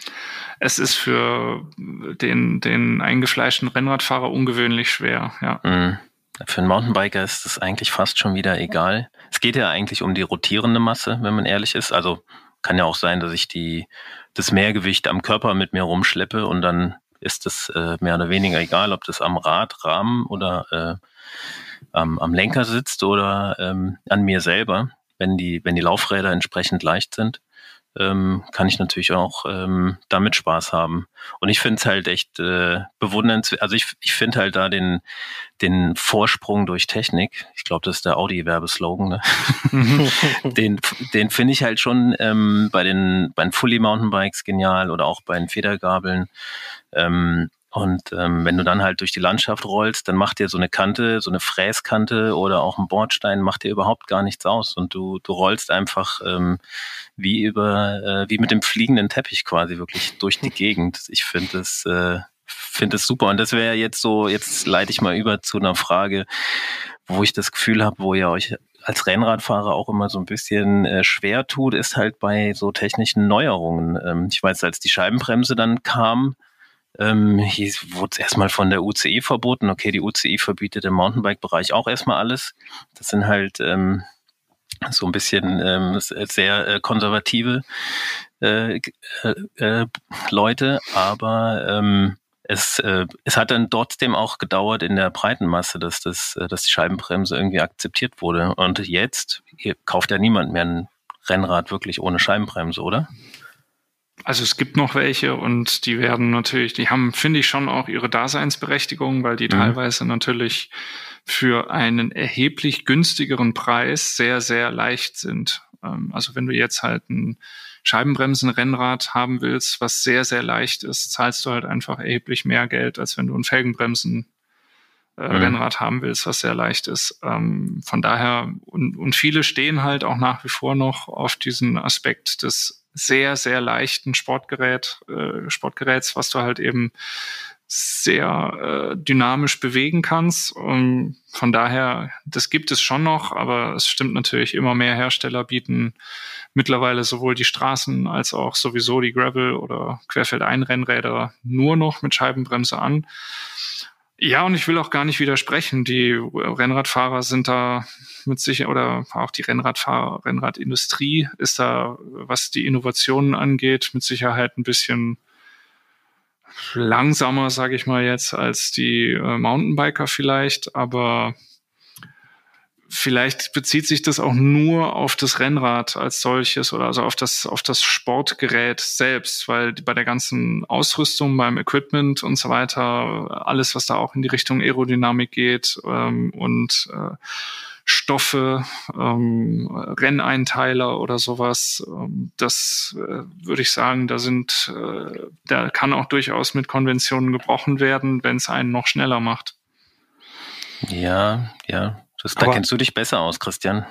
Es ist für den, den eingefleischten Rennradfahrer ungewöhnlich schwer, ja. Mhm. Für einen Mountainbiker ist es eigentlich fast schon wieder egal. Es geht ja eigentlich um die rotierende Masse, wenn man ehrlich ist. Also kann ja auch sein, dass ich die, das Mehrgewicht am Körper mit mir rumschleppe und dann ist es äh, mehr oder weniger egal, ob das am Rad, Rahmen oder ähm, am Lenker sitzt oder ähm, an mir selber, wenn die, wenn die Laufräder entsprechend leicht sind ähm, kann ich natürlich auch ähm, damit Spaß haben. Und ich finde es halt echt äh, bewundernswert. Also ich, ich finde halt da den, den Vorsprung durch Technik, ich glaube, das ist der Audi-Werbeslogan, ne? den, den finde ich halt schon ähm, bei den, bei den Fully Mountainbikes genial oder auch bei den Federgabeln. Ähm, und ähm, wenn du dann halt durch die Landschaft rollst, dann macht dir so eine Kante, so eine Fräskante oder auch ein Bordstein, macht dir überhaupt gar nichts aus. Und du, du rollst einfach ähm, wie über, äh, wie mit dem fliegenden Teppich quasi wirklich durch die Gegend. Ich finde es, äh, finde es super. Und das wäre jetzt so, jetzt leite ich mal über zu einer Frage, wo ich das Gefühl habe, wo ihr euch als Rennradfahrer auch immer so ein bisschen äh, schwer tut, ist halt bei so technischen Neuerungen. Ähm, ich weiß, als die Scheibenbremse dann kam, ähm, hier wurde es erstmal von der UCI verboten. Okay, die UCI verbietet im Mountainbike-Bereich auch erstmal alles. Das sind halt ähm, so ein bisschen ähm, sehr äh, konservative äh, äh, äh, Leute, aber ähm, es, äh, es hat dann trotzdem auch gedauert in der breiten Masse, dass, das, äh, dass die Scheibenbremse irgendwie akzeptiert wurde. Und jetzt kauft ja niemand mehr ein Rennrad wirklich ohne Scheibenbremse, oder? Also es gibt noch welche und die werden natürlich, die haben, finde ich, schon auch ihre Daseinsberechtigung, weil die mhm. teilweise natürlich für einen erheblich günstigeren Preis sehr, sehr leicht sind. Ähm, also wenn du jetzt halt ein Scheibenbremsen-Rennrad haben willst, was sehr, sehr leicht ist, zahlst du halt einfach erheblich mehr Geld, als wenn du ein Felgenbremsen äh, mhm. Rennrad haben willst, was sehr leicht ist. Ähm, von daher, und, und viele stehen halt auch nach wie vor noch auf diesen Aspekt des sehr, sehr leichten Sportgerät, äh, Sportgeräts, was du halt eben sehr äh, dynamisch bewegen kannst. Und von daher, das gibt es schon noch, aber es stimmt natürlich, immer mehr Hersteller bieten mittlerweile sowohl die Straßen als auch sowieso die Gravel- oder Querfeldeinrennräder nur noch mit Scheibenbremse an. Ja, und ich will auch gar nicht widersprechen. Die Rennradfahrer sind da mit sich oder auch die Rennradfahrer, Rennradindustrie ist da, was die Innovationen angeht, mit Sicherheit ein bisschen langsamer, sage ich mal jetzt, als die äh, Mountainbiker vielleicht, aber vielleicht bezieht sich das auch nur auf das Rennrad als solches oder also auf das, auf das Sportgerät selbst, weil bei der ganzen Ausrüstung, beim Equipment und so weiter, alles, was da auch in die Richtung Aerodynamik geht ähm, und äh, Stoffe, ähm, Renneinteiler oder sowas. Ähm, das äh, würde ich sagen, da sind, äh, da kann auch durchaus mit Konventionen gebrochen werden, wenn es einen noch schneller macht. Ja, ja. Das, da kennst du dich besser aus, Christian.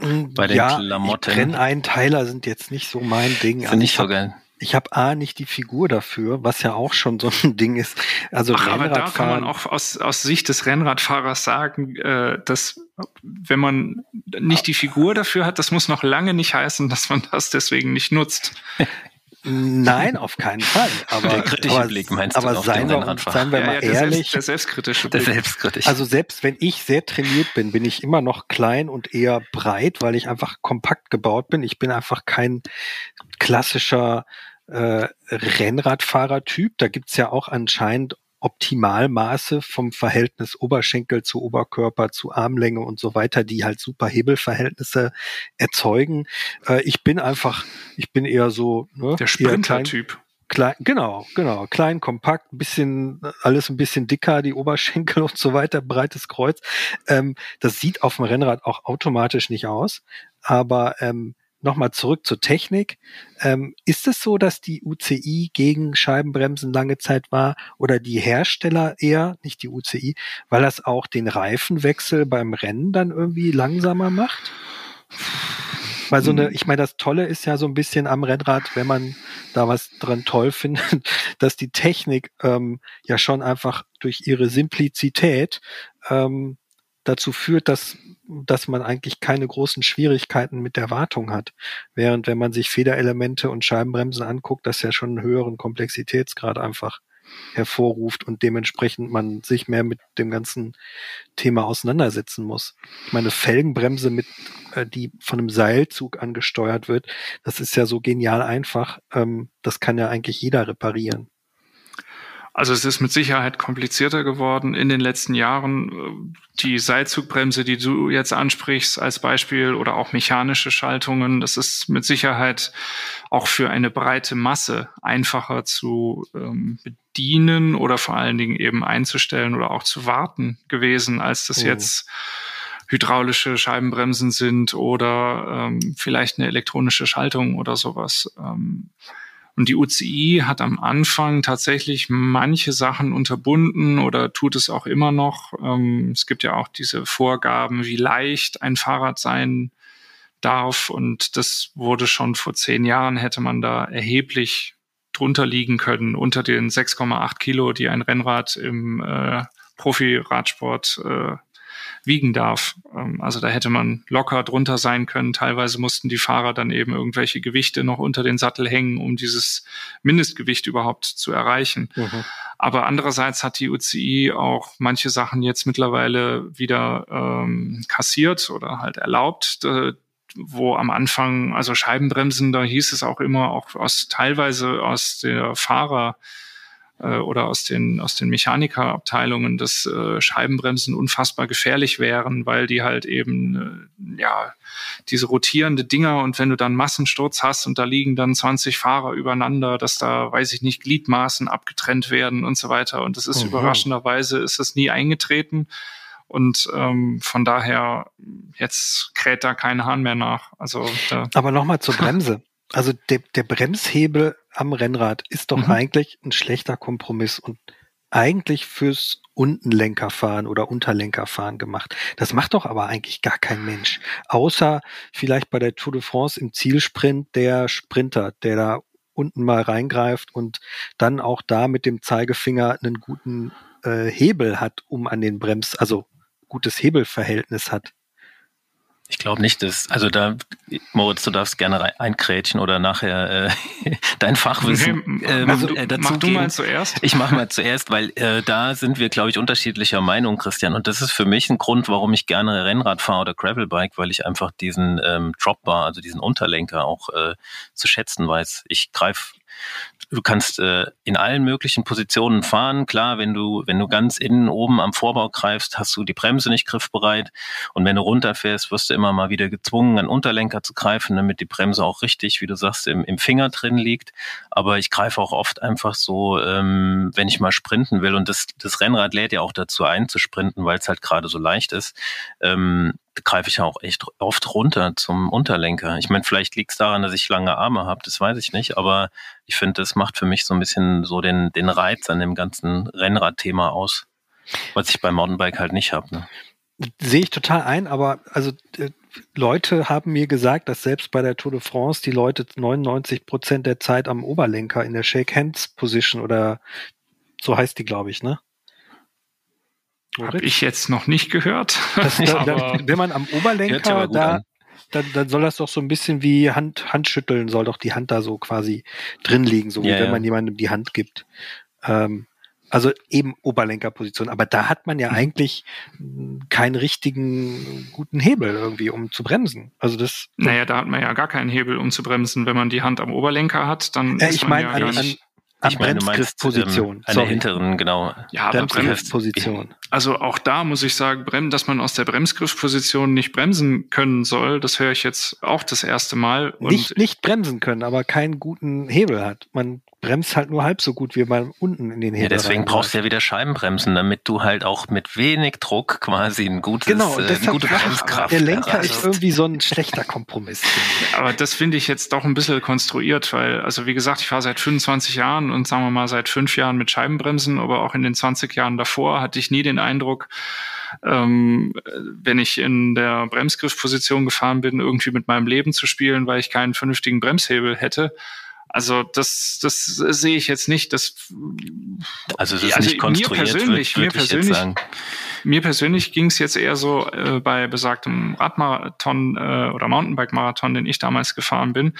Mm, Bei den ja, Klamotten. Renneinteiler sind jetzt nicht so mein Ding. Finde also ich so geil ich habe A nicht die Figur dafür, was ja auch schon so ein Ding ist. Also Ach, aber da kann man auch aus, aus Sicht des Rennradfahrers sagen, äh, dass wenn man nicht die Figur dafür hat, das muss noch lange nicht heißen, dass man das deswegen nicht nutzt. Nein, auf keinen Fall. Aber, der kritische aber, Blick meinst aber du auf seien, wir, seien wir ja, mal ja, der ehrlich. Selbst, der selbstkritische Blick. Der selbstkritisch. Also selbst wenn ich sehr trainiert bin, bin ich immer noch klein und eher breit, weil ich einfach kompakt gebaut bin. Ich bin einfach kein klassischer äh, Rennradfahrertyp. Da gibt's ja auch anscheinend Optimalmaße vom Verhältnis Oberschenkel zu Oberkörper zu Armlänge und so weiter, die halt super Hebelverhältnisse erzeugen. Äh, ich bin einfach, ich bin eher so ne, der Sprinter-Typ. Klein, genau, genau, klein, kompakt, ein bisschen, alles ein bisschen dicker, die Oberschenkel und so weiter, breites Kreuz. Ähm, das sieht auf dem Rennrad auch automatisch nicht aus, aber ähm, nochmal zurück zur Technik. Ähm, ist es so, dass die UCI gegen Scheibenbremsen lange Zeit war oder die Hersteller eher, nicht die UCI, weil das auch den Reifenwechsel beim Rennen dann irgendwie langsamer macht? Weil so eine, hm. ich meine, das Tolle ist ja so ein bisschen am Rennrad, wenn man da was dran toll findet, dass die Technik ähm, ja schon einfach durch ihre Simplizität ähm, dazu führt, dass, dass man eigentlich keine großen Schwierigkeiten mit der Wartung hat. Während wenn man sich Federelemente und Scheibenbremsen anguckt, das ja schon einen höheren Komplexitätsgrad einfach hervorruft und dementsprechend man sich mehr mit dem ganzen Thema auseinandersetzen muss. Ich meine, Felgenbremse mit, äh, die von einem Seilzug angesteuert wird, das ist ja so genial einfach. Ähm, das kann ja eigentlich jeder reparieren. Also es ist mit Sicherheit komplizierter geworden in den letzten Jahren. Die Seilzugbremse, die du jetzt ansprichst als Beispiel oder auch mechanische Schaltungen, das ist mit Sicherheit auch für eine breite Masse einfacher zu ähm, bedienen oder vor allen Dingen eben einzustellen oder auch zu warten gewesen, als das oh. jetzt hydraulische Scheibenbremsen sind oder ähm, vielleicht eine elektronische Schaltung oder sowas. Ähm, und die UCI hat am Anfang tatsächlich manche Sachen unterbunden oder tut es auch immer noch. Ähm, es gibt ja auch diese Vorgaben, wie leicht ein Fahrrad sein darf. Und das wurde schon vor zehn Jahren, hätte man da erheblich drunter liegen können, unter den 6,8 Kilo, die ein Rennrad im äh, Profi-Radsport äh, wiegen darf. Ähm, also da hätte man locker drunter sein können. Teilweise mussten die Fahrer dann eben irgendwelche Gewichte noch unter den Sattel hängen, um dieses Mindestgewicht überhaupt zu erreichen. Mhm. Aber andererseits hat die UCI auch manche Sachen jetzt mittlerweile wieder ähm, kassiert oder halt erlaubt, äh, wo am Anfang, also Scheibenbremsen, da hieß es auch immer, auch aus teilweise aus der Fahrer äh, oder aus den, aus den Mechanikerabteilungen, dass äh, Scheibenbremsen unfassbar gefährlich wären, weil die halt eben, äh, ja, diese rotierende Dinger und wenn du dann Massensturz hast und da liegen dann 20 Fahrer übereinander, dass da, weiß ich nicht, Gliedmaßen abgetrennt werden und so weiter. Und das ist mhm. überraschenderweise, ist das nie eingetreten. Und ähm, von daher, jetzt kräht da kein Hahn mehr nach. Also da Aber nochmal zur Bremse. Also der, der Bremshebel am Rennrad ist doch mhm. eigentlich ein schlechter Kompromiss und eigentlich fürs Untenlenkerfahren oder Unterlenkerfahren gemacht. Das macht doch aber eigentlich gar kein Mensch. Außer vielleicht bei der Tour de France im Zielsprint der Sprinter, der da unten mal reingreift und dann auch da mit dem Zeigefinger einen guten äh, Hebel hat, um an den Brems, also gutes Hebelverhältnis hat. Ich glaube nicht, dass, also da, Moritz, du darfst gerne einkrätschen oder nachher äh, dein Fachwissen äh, äh, dazu mach du mal zuerst. Ich mache mal zuerst, weil äh, da sind wir, glaube ich, unterschiedlicher Meinung, Christian. Und das ist für mich ein Grund, warum ich gerne Rennrad fahre oder Gravelbike, weil ich einfach diesen ähm, Dropbar, also diesen Unterlenker auch äh, zu schätzen weiß. Ich greife Du kannst äh, in allen möglichen Positionen fahren. Klar, wenn du, wenn du ganz innen oben am Vorbau greifst, hast du die Bremse nicht griffbereit. Und wenn du runterfährst, wirst du immer mal wieder gezwungen, einen Unterlenker zu greifen, damit die Bremse auch richtig, wie du sagst, im, im Finger drin liegt. Aber ich greife auch oft einfach so, ähm, wenn ich mal sprinten will. Und das, das Rennrad lädt ja auch dazu ein, zu sprinten, weil es halt gerade so leicht ist. Ähm, greife ich auch echt oft runter zum Unterlenker. Ich meine, vielleicht liegt es daran, dass ich lange Arme habe, das weiß ich nicht, aber ich finde, das macht für mich so ein bisschen so den, den Reiz an dem ganzen Rennradthema aus, was ich beim Mountainbike halt nicht habe. Ne? Sehe ich total ein, aber also äh, Leute haben mir gesagt, dass selbst bei der Tour de France die Leute 99 Prozent der Zeit am Oberlenker in der Shake Hands Position oder so heißt die, glaube ich, ne? Habe ich jetzt noch nicht gehört. Das, da, da, wenn man am Oberlenker da, dann, dann soll das doch so ein bisschen wie Hand, Handschütteln, soll doch die Hand da so quasi drin liegen, so wie ja, wenn ja. man jemandem die Hand gibt. Ähm, also eben Oberlenkerposition. Aber da hat man ja mhm. eigentlich keinen richtigen guten Hebel irgendwie, um zu bremsen. Also das. Naja, da hat man ja gar keinen Hebel, um zu bremsen. Wenn man die Hand am Oberlenker hat, dann. Ja, ich meine, ja an, an, ich meine, Bremsgriffposition. Ähm, eine hinteren, genau. Ja, Bremsgriffposition. Also auch da muss ich sagen, dass man aus der Bremsgriffposition nicht bremsen können soll, das höre ich jetzt auch das erste Mal. nicht, nicht bremsen können, aber keinen guten Hebel hat. Man bremst halt nur halb so gut wie beim unten in den Hebel. Ja, deswegen brauchst du ja wieder Scheibenbremsen, damit du halt auch mit wenig Druck quasi ein gutes, genau, äh, eine gute Bremskraft Der Lenker erreichst. ist irgendwie so ein schlechter Kompromiss. Aber das finde ich jetzt doch ein bisschen konstruiert, weil, also wie gesagt, ich fahre seit 25 Jahren und sagen wir mal seit fünf Jahren mit Scheibenbremsen, aber auch in den 20 Jahren davor hatte ich nie den Eindruck, ähm, wenn ich in der Bremsgriffposition gefahren bin, irgendwie mit meinem Leben zu spielen, weil ich keinen vernünftigen Bremshebel hätte. Also das, das sehe ich jetzt nicht. Das, also es ist also nicht konstruiert, mir persönlich, würd, würd mir persönlich, mir persönlich ging es jetzt eher so äh, bei besagtem Radmarathon äh, oder Mountainbike-Marathon, den ich damals gefahren bin,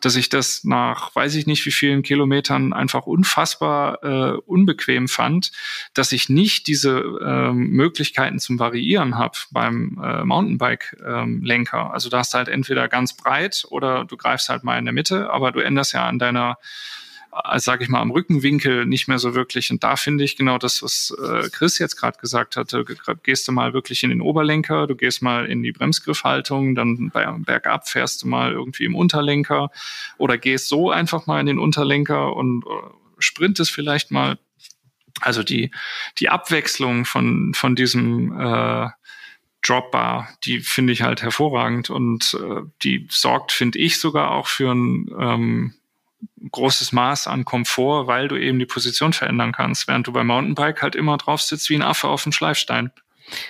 dass ich das nach weiß ich nicht wie vielen Kilometern einfach unfassbar äh, unbequem fand, dass ich nicht diese äh, Möglichkeiten zum Variieren habe beim äh, Mountainbike-Lenker. Ähm, also da hast du halt entweder ganz breit oder du greifst halt mal in der Mitte, aber du änderst ja an deiner äh, sage ich mal, am Rückenwinkel nicht mehr so wirklich. Und da finde ich genau das, was äh, Chris jetzt gerade gesagt hatte. Gehst du mal wirklich in den Oberlenker, du gehst mal in die Bremsgriffhaltung, dann bergab fährst du mal irgendwie im Unterlenker oder gehst so einfach mal in den Unterlenker und äh, sprintest vielleicht mal. Also die, die Abwechslung von, von diesem äh, Dropbar, die finde ich halt hervorragend und äh, die sorgt, finde ich, sogar auch für ein ähm, großes Maß an Komfort, weil du eben die Position verändern kannst, während du beim Mountainbike halt immer drauf sitzt wie ein Affe auf dem Schleifstein.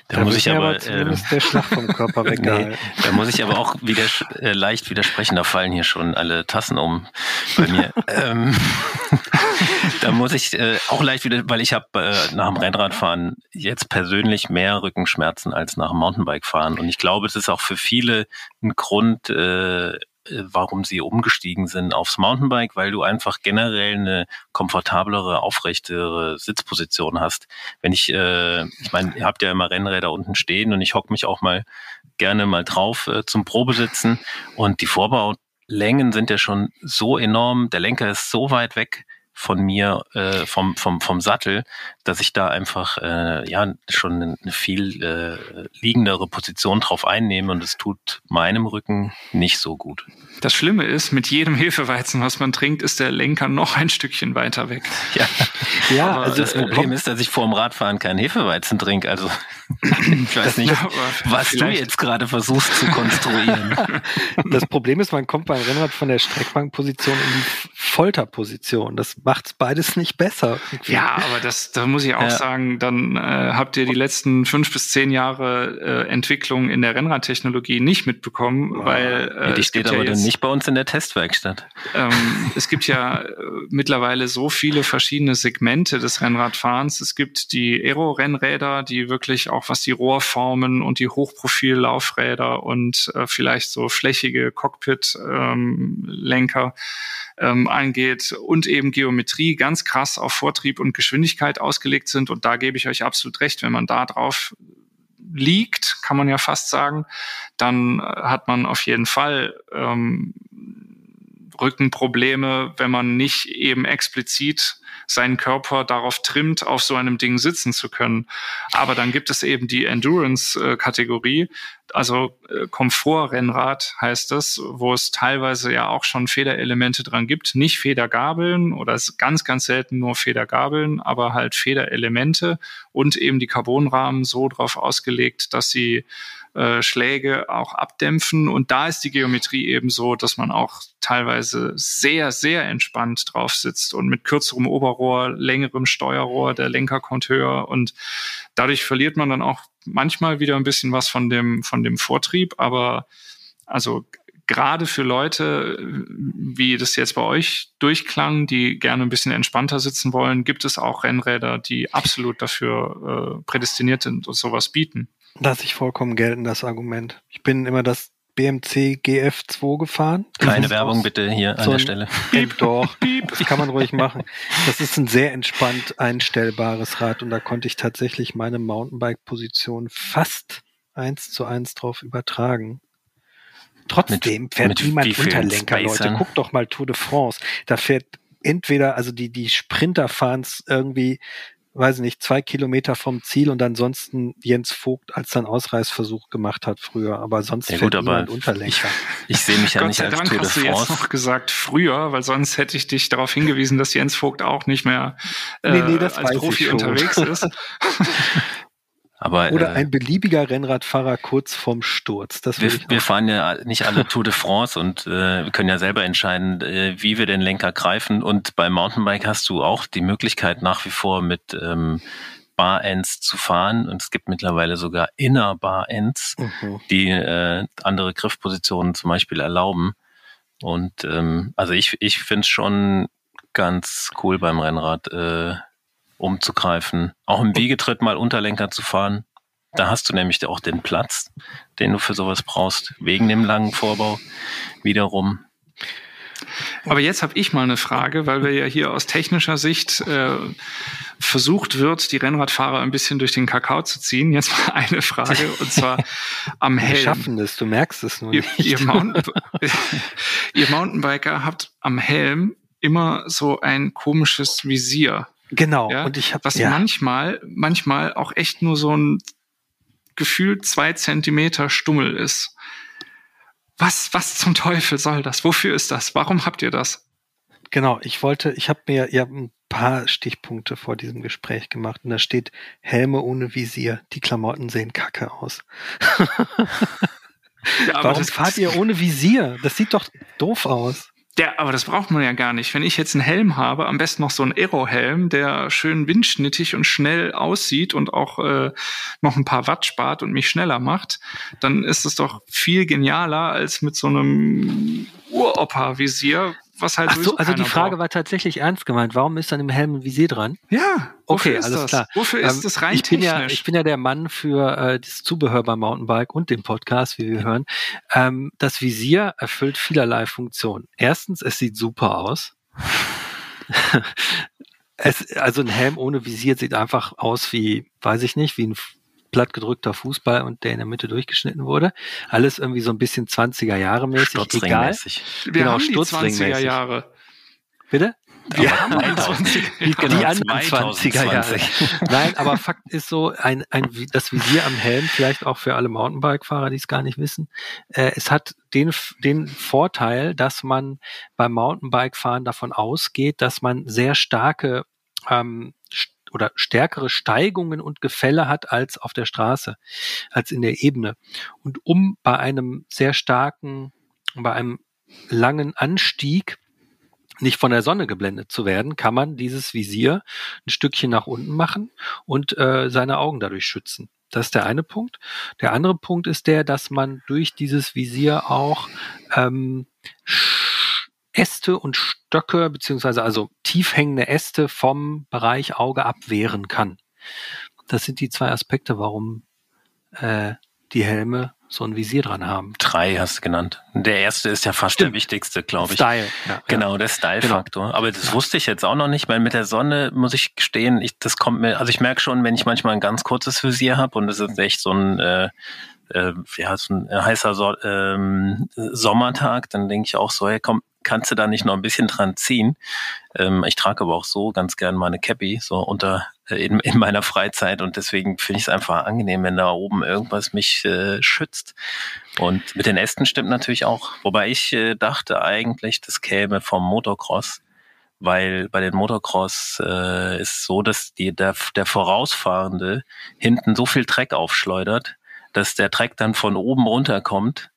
Da, da muss ich aber, aber äh, der Schlag vom Körper weggehalten. Nee, da muss ich aber auch wieder äh, leicht widersprechen. Da fallen hier schon alle Tassen um bei mir. ähm, da muss ich äh, auch leicht wieder, weil ich habe äh, nach dem Rennradfahren jetzt persönlich mehr Rückenschmerzen als nach dem Mountainbikefahren und ich glaube, es ist auch für viele ein Grund, äh, warum sie umgestiegen sind aufs Mountainbike, weil du einfach generell eine komfortablere, aufrechtere Sitzposition hast. Wenn ich, äh, ich meine, ihr habt ja immer Rennräder unten stehen und ich hocke mich auch mal gerne mal drauf äh, zum Probesitzen und die Vorbaulängen sind ja schon so enorm, der Lenker ist so weit weg von mir äh, vom, vom, vom Sattel, dass ich da einfach äh, ja schon eine viel äh, liegendere Position drauf einnehme und es tut meinem Rücken nicht so gut. Das Schlimme ist, mit jedem Hefeweizen, was man trinkt, ist der Lenker noch ein Stückchen weiter weg. Ja, ja Aber also das Problem ist, dass ich vor dem Radfahren keinen Hefeweizen trinke. Also ich weiß nicht, was du jetzt gerade versuchst zu konstruieren. Das Problem ist, man kommt beim Rennrad von der Streckbankposition in die Folterposition. Das macht beides nicht besser. Ja, aber das, da muss ich auch ja. sagen, dann äh, habt ihr die letzten fünf bis zehn Jahre äh, Entwicklung in der Rennradtechnologie nicht mitbekommen, ja. weil äh, ja, die steht aber dann nicht bei uns in der Testwerkstatt. Ähm, es gibt ja äh, mittlerweile so viele verschiedene Segmente des Rennradfahrens. Es gibt die Aero-Rennräder, die wirklich auch was die Rohrformen und die Hochprofil-Laufräder und äh, vielleicht so flächige Cockpit-Lenker ähm, ähm, angeht und eben Geometrie ganz krass auf Vortrieb und Geschwindigkeit ausgelegt sind. Und da gebe ich euch absolut recht, wenn man da drauf liegt, kann man ja fast sagen, dann hat man auf jeden Fall ähm, Rückenprobleme, wenn man nicht eben explizit seinen Körper darauf trimmt, auf so einem Ding sitzen zu können. Aber dann gibt es eben die Endurance-Kategorie, also äh, Komfort-Rennrad heißt es, wo es teilweise ja auch schon Federelemente dran gibt. Nicht Federgabeln oder ganz, ganz selten nur Federgabeln, aber halt Federelemente und eben die Carbonrahmen so drauf ausgelegt, dass sie äh, Schläge auch abdämpfen. Und da ist die Geometrie eben so, dass man auch teilweise sehr, sehr entspannt drauf sitzt und mit kürzerem Oberrohr, längerem Steuerrohr, der Lenker kommt höher und dadurch verliert man dann auch manchmal wieder ein bisschen was von dem, von dem Vortrieb, aber also gerade für Leute, wie das jetzt bei euch durchklang, die gerne ein bisschen entspannter sitzen wollen, gibt es auch Rennräder, die absolut dafür äh, prädestiniert sind und sowas bieten. Lass ich vollkommen gelten, das Argument. Ich bin immer das BMC GF2 gefahren. Keine Werbung bitte hier an so der Stelle. Piep, doch, Piep. das kann man ruhig machen. Das ist ein sehr entspannt einstellbares Rad und da konnte ich tatsächlich meine Mountainbike-Position fast eins zu eins drauf übertragen. Trotzdem mit, fährt mit niemand Unterlenker, Leute. Guckt doch mal Tour de France. Da fährt entweder, also die, die Sprinter fahren es irgendwie weiß nicht, zwei Kilometer vom Ziel und ansonsten Jens Vogt als dann Ausreißversuch gemacht hat früher, aber sonst ja, gut, aber Unterlenker. Ich, ich sehe mich ja Gott nicht sei als Dank Tour hast du jetzt noch gesagt früher, weil sonst hätte ich dich darauf hingewiesen, dass Jens Vogt auch nicht mehr äh, nee, nee, als Profi unterwegs ist. Aber, Oder äh, ein beliebiger Rennradfahrer kurz vorm Sturz. Das wir, wir fahren ja nicht alle Tour de France und äh, wir können ja selber entscheiden, äh, wie wir den Lenker greifen. Und beim Mountainbike hast du auch die Möglichkeit nach wie vor mit ähm, Bar-Ends zu fahren. Und es gibt mittlerweile sogar Inner Bar-Ends, mhm. die äh, andere Griffpositionen zum Beispiel erlauben. Und ähm, also ich, ich finde es schon ganz cool beim Rennrad. Äh, umzugreifen. Auch im Wiegetritt mal Unterlenker zu fahren. Da hast du nämlich auch den Platz, den du für sowas brauchst, wegen dem langen Vorbau wiederum. Aber jetzt habe ich mal eine Frage, weil wir ja hier aus technischer Sicht äh, versucht wird, die Rennradfahrer ein bisschen durch den Kakao zu ziehen. Jetzt mal eine Frage und zwar am Helm. Wir schaffen es, du merkst es nur ihr, nicht. Ihr, Mountain, ihr Mountainbiker habt am Helm immer so ein komisches Visier. Genau. Ja? Und ich habe was ja. manchmal, manchmal auch echt nur so ein gefühlt zwei Zentimeter Stummel ist. Was, was zum Teufel soll das? Wofür ist das? Warum habt ihr das? Genau, ich wollte, ich habe mir ja ein paar Stichpunkte vor diesem Gespräch gemacht und da steht Helme ohne Visier. Die Klamotten sehen kacke aus. Ja, Warum fahrt ihr ohne Visier? Das sieht doch doof aus. Ja, aber das braucht man ja gar nicht. Wenn ich jetzt einen Helm habe, am besten noch so einen Aero-Helm, der schön windschnittig und schnell aussieht und auch äh, noch ein paar Watt spart und mich schneller macht, dann ist es doch viel genialer als mit so einem Uropa-Visier, was halt Ach so, also die Frage braucht. war tatsächlich ernst gemeint. Warum ist dann im Helm ein Visier dran? Ja, Okay, alles das? klar. Wofür ist Ähm, das rein ich bin ja, technisch? ich bin ja der Mann für äh, das Zubehör beim Mountainbike und dem Podcast, wie wir hören. Ähm, das Visier erfüllt vielerlei Funktionen. Erstens, es sieht super aus. es, also ein Helm ohne Visier sieht einfach aus wie, weiß ich nicht, wie ein plattgedrückter Fußball und der in der Mitte durchgeschnitten wurde. Alles irgendwie so ein bisschen 20er Jahre mäßig, egal. Stutzringmäßig. Wir genau, haben die 20er Stutzringmäßig. Jahre. Bitte? Wir Aber haben die 2000. 20er Die, Jahre. die anderen 20er Jahre. 2020. Nein, aber Fakt ist so, ein, ein, das Visier am Helm, vielleicht auch für alle Mountainbike-Fahrer, die es gar nicht wissen, äh, es hat den, den Vorteil, dass man beim Mountainbike-Fahren davon ausgeht, dass man sehr starke ähm, oder stärkere Steigungen und Gefälle hat als auf der Straße, als in der Ebene. Und um bei einem sehr starken, bei einem langen Anstieg nicht von der Sonne geblendet zu werden, kann man dieses Visier ein Stückchen nach unten machen und äh, seine Augen dadurch schützen. Das ist der eine Punkt. Der andere Punkt ist der, dass man durch dieses Visier auch ähm, Äste und Stöcke beziehungsweise also tief hängende Äste vom Bereich Auge abwehren kann. Das sind die zwei Aspekte, warum äh, die Helme so ein Visier dran haben. Drei hast du genannt. Der erste ist ja fast Stimmt. der wichtigste, glaube ich. Style. Ja, Genau, der Style-Faktor. Aber das wusste ich jetzt auch noch nicht, weil mit der Sonne muss ich gestehen, ich, das kommt mir, also ich merke schon, wenn ich manchmal ein ganz kurzes Visier habe und es ist echt so ein, äh, äh, ja, so ein heißer so ähm, Sommertag, dann denke ich auch so, hey, komm, kannst du da nicht noch ein bisschen dran ziehen? Ähm, ich trage aber auch so ganz gern meine Cappy, so unter äh, in, in meiner Freizeit und deswegen finde ich es einfach angenehm, wenn da oben irgendwas mich äh, schützt. Und mit den Ästen stimmt natürlich auch, wobei ich äh, dachte eigentlich, das käme vom Motocross, weil bei den Motocross äh, ist so, dass die, der, der Vorausfahrende hinten so viel Dreck aufschleudert, dass der Dreck dann von oben runterkommt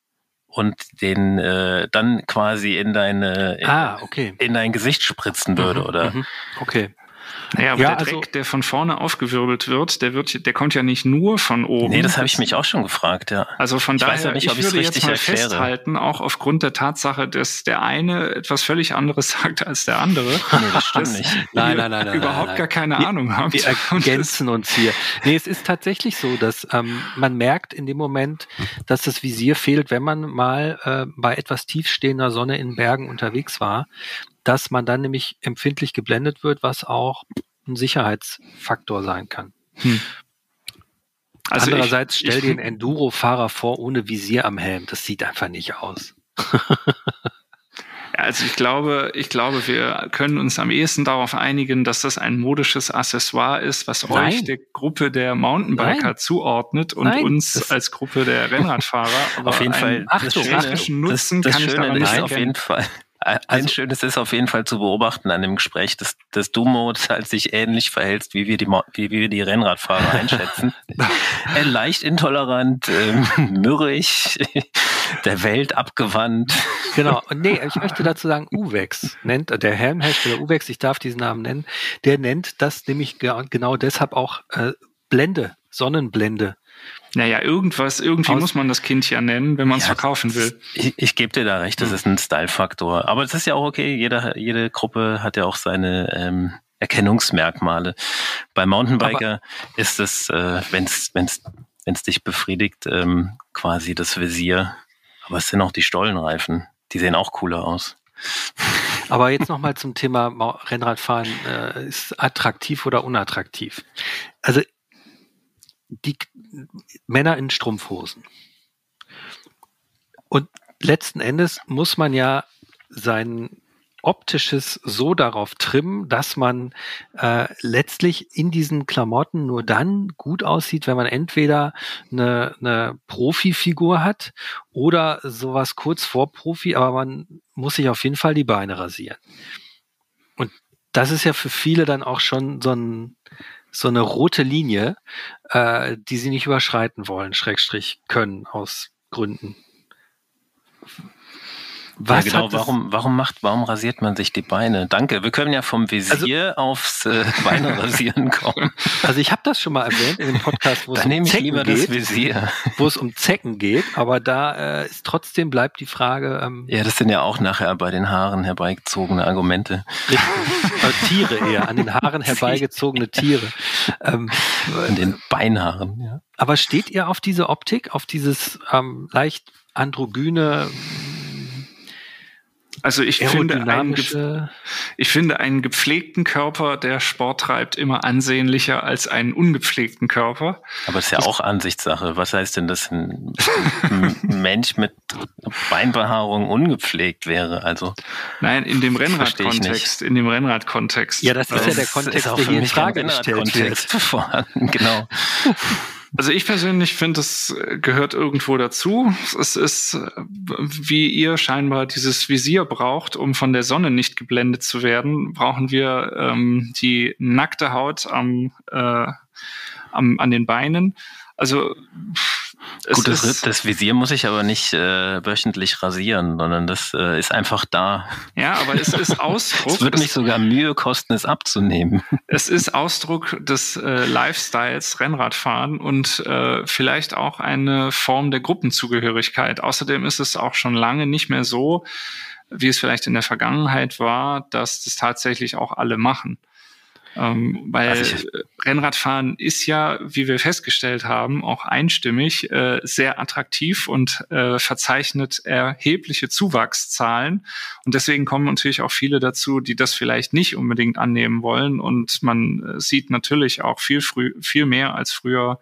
und den äh, dann quasi in deine in, Ah, okay. in dein Gesicht spritzen würde, Mhm, oder? mhm. Okay. Naja, aber Ja, der also- Dreck, der von vorne aufgewirbelt wird, der wird, der kommt ja nicht nur von oben. Nee, das habe ich mich auch schon gefragt, ja. Also von Ich daher, weiß ja nicht, ich ob ich's würde jetzt richtig mal erkläre. festhalten, auch aufgrund der Tatsache, dass der eine etwas völlig anderes sagt als der andere. Nee, das stimmt nicht. Nein, nein, nein, nein, Überhaupt nein, nein. gar keine Wir- Ahnung habt. Wir ergänzen uns hier. Nee, es ist tatsächlich so, dass ähm, man merkt in dem Moment, dass das Visier fehlt, wenn man mal äh, bei etwas tiefstehender Sonne in Bergen unterwegs war, dass man dann nämlich empfindlich geblendet wird, was auch ein Sicherheitsfaktor sein kann. Also Andererseits ich, stell ich, dir einen Enduro-Fahrer vor ohne Visier am Helm. Das sieht einfach nicht aus. Also ich glaube, ich glaube, wir können uns am ehesten darauf einigen, dass das ein modisches Accessoire ist, was Nein. euch der Gruppe der Mountainbiker Nein. zuordnet und Nein, uns das- als Gruppe der Rennradfahrer. aber Auf jeden einen Fall. Achtung, Nutzen das, das kann ich Schöne daran ist nicht auf jeden Fall. Ein Also- Schönes ist auf jeden Fall zu beobachten an dem Gespräch, dass, dass du, Moritz, halt sich ähnlich verhältst, wie wir die, wie wir die Rennradfahrer einschätzen. äh, leicht intolerant, ähm, mürrig, der Welt abgewandt. Genau. Und nee, ich möchte dazu sagen, Uwex nennt, äh, der Helmhersteller Uwex, ich darf diesen Namen nennen, der nennt das nämlich ge genau deshalb auch äh, Blende, Sonnenblende. Naja, irgendwas, irgendwie Aus- muss man das Kind ja nennen, wenn man es Ja, verkaufen will. Ich, ich gebe dir da recht, das ist ein Style-Faktor. Aber es ist ja auch okay, jeder, jede Gruppe hat ja auch seine ähm, Erkennungsmerkmale. Bei Mountainbiker ist es, äh, wenn es wenn's, wenn's dich befriedigt, ähm, quasi das Visier. Aber es sind auch die Stollenreifen. Die sehen auch cooler aus. Aber jetzt nochmal zum Thema Rennradfahren, äh, ist attraktiv oder unattraktiv? Also die Männer in Strumpfhosen. Und letzten Endes muss man ja seinen optisches so darauf trimmen, dass man äh, letztlich in diesen Klamotten nur dann gut aussieht, wenn man entweder eine, eine Profifigur hat oder sowas kurz vor Profi, aber man muss sich auf jeden Fall die Beine rasieren. Und das ist ja für viele dann auch schon so ein so eine rote Linie, äh, die sie nicht überschreiten wollen, Schrägstrich können aus Gründen. Was ja, genau, warum, warum macht, warum rasiert man sich die Beine? Danke. Wir können ja vom Visier also, aufs äh, Beine rasieren kommen. Also ich habe das schon mal erwähnt in dem Podcast, wo es um Zecken geht, wo es um Zecken geht, aber da äh, ist trotzdem bleibt die Frage. Ähm, ja, das sind ja auch nachher bei den Haaren herbeigezogene Argumente. Richtig. Äh, Tiere eher, an den Haaren herbeigezogene Tiere. Ähm, an den Beinhaaren, ja. Aber steht ihr auf diese Optik, auf dieses ähm, leicht androgyne also ich finde, einen, ich finde einen gepflegten Körper, der Sport treibt, immer ansehnlicher als einen ungepflegten Körper. Aber es ist ja das auch Ansichtssache. Was heißt denn, dass ein Mensch mit Beinbehaarung ungepflegt wäre? Also Nein, in dem Rennradkontext. In dem Rennradkontext. Ja, das ist das ja der Kontext, der hier in Frage gestellt wird. Vorhanden, genau. Also ich persönlich finde, es gehört irgendwo dazu. Es ist, wie ihr scheinbar dieses Visier braucht, um von der Sonne nicht geblendet zu werden, brauchen wir ähm, die nackte Haut am, äh, am, an den Beinen. Also Gut, das, das, Visier muss ich aber nicht äh, wöchentlich rasieren, sondern das äh, ist einfach da. Ja, aber es ist Ausdruck. es wird mich sogar Mühe kosten, es abzunehmen. Es ist Ausdruck des äh, Lifestyles Rennradfahren und äh, vielleicht auch eine Form der Gruppenzugehörigkeit. Außerdem ist es auch schon lange nicht mehr so, wie es vielleicht in der Vergangenheit war, dass das tatsächlich auch alle machen. Ähm, weil also Rennradfahren ist ja, wie wir festgestellt haben, auch einstimmig äh, sehr attraktiv und äh, verzeichnet erhebliche Zuwachszahlen. Und deswegen kommen natürlich auch viele dazu, die das vielleicht nicht unbedingt annehmen wollen. Und man äh, sieht natürlich auch viel früh, viel mehr als früher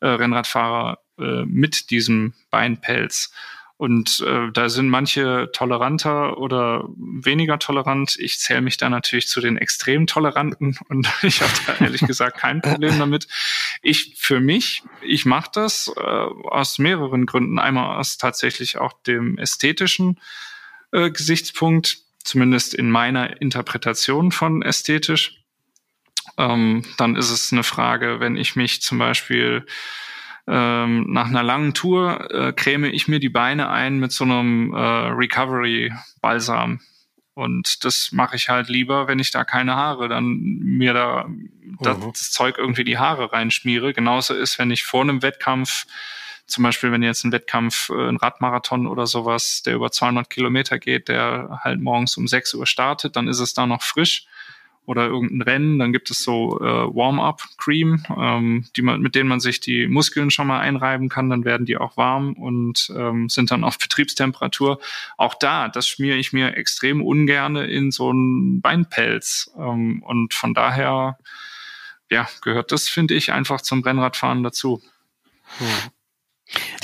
äh, Rennradfahrer äh, mit diesem Beinpelz. Und äh, da sind manche toleranter oder weniger tolerant. Ich zähle mich da natürlich zu den extrem Toleranten und ich habe da ehrlich gesagt kein Problem damit. Ich für mich, ich mache das äh, aus mehreren Gründen. Einmal aus tatsächlich auch dem ästhetischen äh, Gesichtspunkt, zumindest in meiner Interpretation von ästhetisch. Ähm, dann ist es eine Frage, wenn ich mich zum Beispiel ähm, nach einer langen Tour äh, creme ich mir die Beine ein mit so einem äh, Recovery-Balsam. Und das mache ich halt lieber, wenn ich da keine Haare, dann mir da das, mhm. das Zeug irgendwie die Haare reinschmiere. Genauso ist, wenn ich vor einem Wettkampf zum Beispiel, wenn jetzt ein Wettkampf, äh, ein Radmarathon oder sowas, der über 200 Kilometer geht, der halt morgens um 6 Uhr startet, dann ist es da noch frisch oder irgendein Rennen, dann gibt es so äh, Warm-up-Cream, ähm, die man, mit denen man sich die Muskeln schon mal einreiben kann, dann werden die auch warm und ähm, sind dann auf Betriebstemperatur. Auch da, das schmiere ich mir extrem ungerne in so einen Beinpelz. Ähm, und von daher, ja, gehört das, finde ich, einfach zum Rennradfahren dazu. Hm.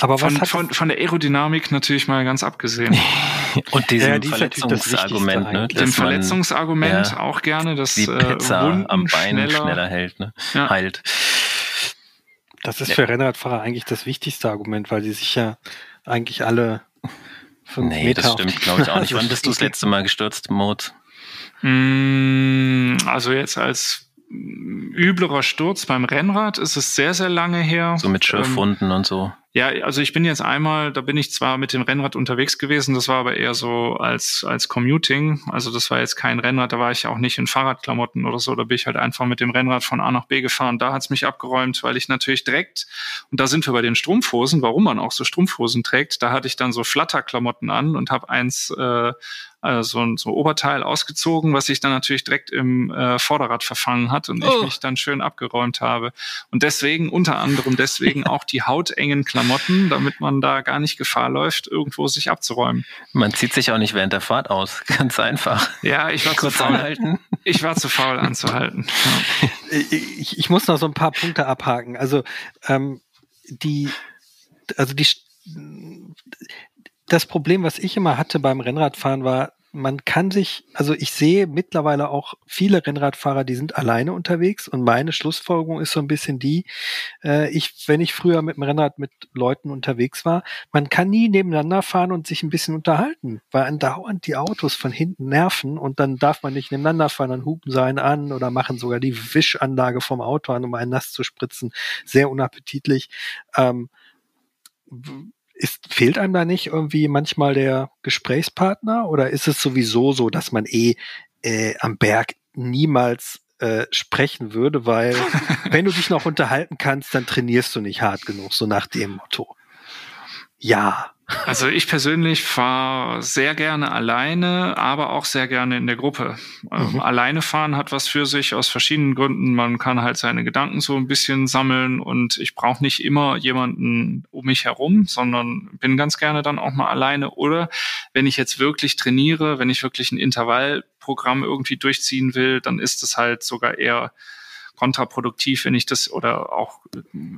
Aber von, von, von der Aerodynamik natürlich mal ganz abgesehen. Und diesem ja, die Verletzungsargument, ne? Dem Verletzungsargument ja, auch gerne, dass die Pizza äh, am Bein schneller, schneller hält, ne? Ja. heilt. Das ist für Rennradfahrer eigentlich das wichtigste Argument, weil sie sich ja eigentlich alle fünf nee, Meter das stimmt, glaube ich auch nicht. Wann bist du das letzte Mal gestürzt, Mode? Mm, also jetzt als üblerer Sturz beim Rennrad ist es sehr, sehr lange her. So mit Schürfwunden ähm, und so. Ja, also ich bin jetzt einmal, da bin ich zwar mit dem Rennrad unterwegs gewesen, das war aber eher so als, als Commuting. Also das war jetzt kein Rennrad, da war ich auch nicht in Fahrradklamotten oder so, da bin ich halt einfach mit dem Rennrad von A nach B gefahren. Da hat's mich abgeräumt, weil ich natürlich direkt, und da sind wir bei den Strumpfhosen, warum man auch so Strumpfhosen trägt, da hatte ich dann so Flatterklamotten an und habe eins äh, also so ein so Oberteil ausgezogen, was sich dann natürlich direkt im äh, Vorderrad verfangen hat und oh. ich mich dann schön abgeräumt habe. Und deswegen, unter anderem deswegen auch die hautengen Klamotten, damit man da gar nicht Gefahr läuft, irgendwo sich abzuräumen. Man zieht sich auch nicht während der Fahrt aus, ganz einfach. Ja, ich war Kurz zu faul. Anhalten. Ich war zu faul anzuhalten. Ich, ich muss noch so ein paar Punkte abhaken. Also ähm, die, also die das Problem, was ich immer hatte beim Rennradfahren, war, man kann sich, also ich sehe mittlerweile auch viele Rennradfahrer, die sind alleine unterwegs und meine Schlussfolgerung ist so ein bisschen die, äh, ich, wenn ich früher mit dem Rennrad mit Leuten unterwegs war, man kann nie nebeneinander fahren und sich ein bisschen unterhalten, weil andauernd die Autos von hinten nerven und dann darf man nicht nebeneinander fahren, dann hupen sie einen an oder machen sogar die Wischanlage vom Auto an, um einen nass zu spritzen. Sehr unappetitlich. Ähm, ist, fehlt einem da nicht irgendwie manchmal der Gesprächspartner oder ist es sowieso so, dass man eh äh, am Berg niemals äh, sprechen würde, weil wenn du dich noch unterhalten kannst, dann trainierst du nicht hart genug, so nach dem Motto. Ja, also ich persönlich fahre sehr gerne alleine, aber auch sehr gerne in der Gruppe. Ähm, mhm. alleine fahren hat was für sich aus verschiedenen Gründen. Man kann halt seine Gedanken so ein bisschen sammeln und ich brauche nicht immer jemanden um mich herum, sondern bin ganz gerne dann auch mal alleine. Oder wenn ich jetzt wirklich trainiere, wenn ich wirklich ein Intervallprogramm irgendwie durchziehen will, dann ist es halt sogar eher kontraproduktiv, wenn ich das oder auch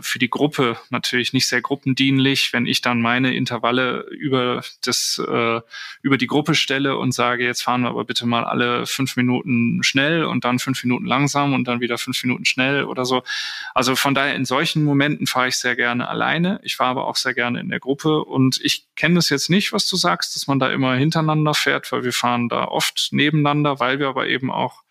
für die Gruppe natürlich nicht sehr gruppendienlich, wenn ich dann meine Intervalle über das äh, über die Gruppe stelle und sage, jetzt fahren wir aber bitte mal alle fünf Minuten schnell und dann fünf Minuten langsam und dann wieder fünf Minuten schnell oder so. Also von daher in solchen Momenten fahre ich sehr gerne alleine. Ich fahre aber auch sehr gerne in der Gruppe und ich kenne das jetzt nicht, was du sagst, dass man da immer hintereinander fährt, weil wir fahren da oft nebeneinander, weil wir aber eben auch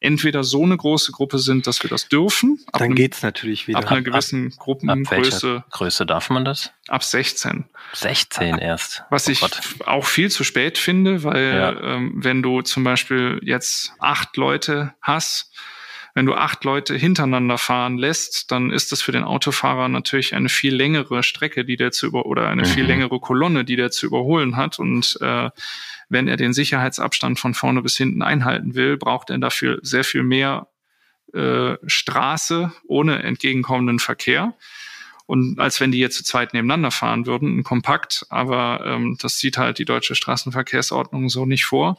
entweder so eine große Gruppe sind, dass wir das dürfen. Dann einem, geht's natürlich wieder. Ab einer gewissen ab, Gruppengröße. Ab Größe darf man das? Ab 16. 16 erst. Was oh ich Gott. auch viel zu spät finde, weil ja. ähm, wenn du zum Beispiel jetzt acht Leute hast, wenn du acht Leute hintereinander fahren lässt, dann ist das für den Autofahrer natürlich eine viel längere Strecke, die der zu über oder eine mhm. viel längere Kolonne, die der zu überholen hat. Und äh, wenn er den Sicherheitsabstand von vorne bis hinten einhalten will, braucht er dafür sehr viel mehr äh, Straße ohne entgegenkommenden Verkehr. Und als wenn die jetzt zu zweit nebeneinander fahren würden, ein Kompakt, aber ähm, das sieht halt die deutsche Straßenverkehrsordnung so nicht vor.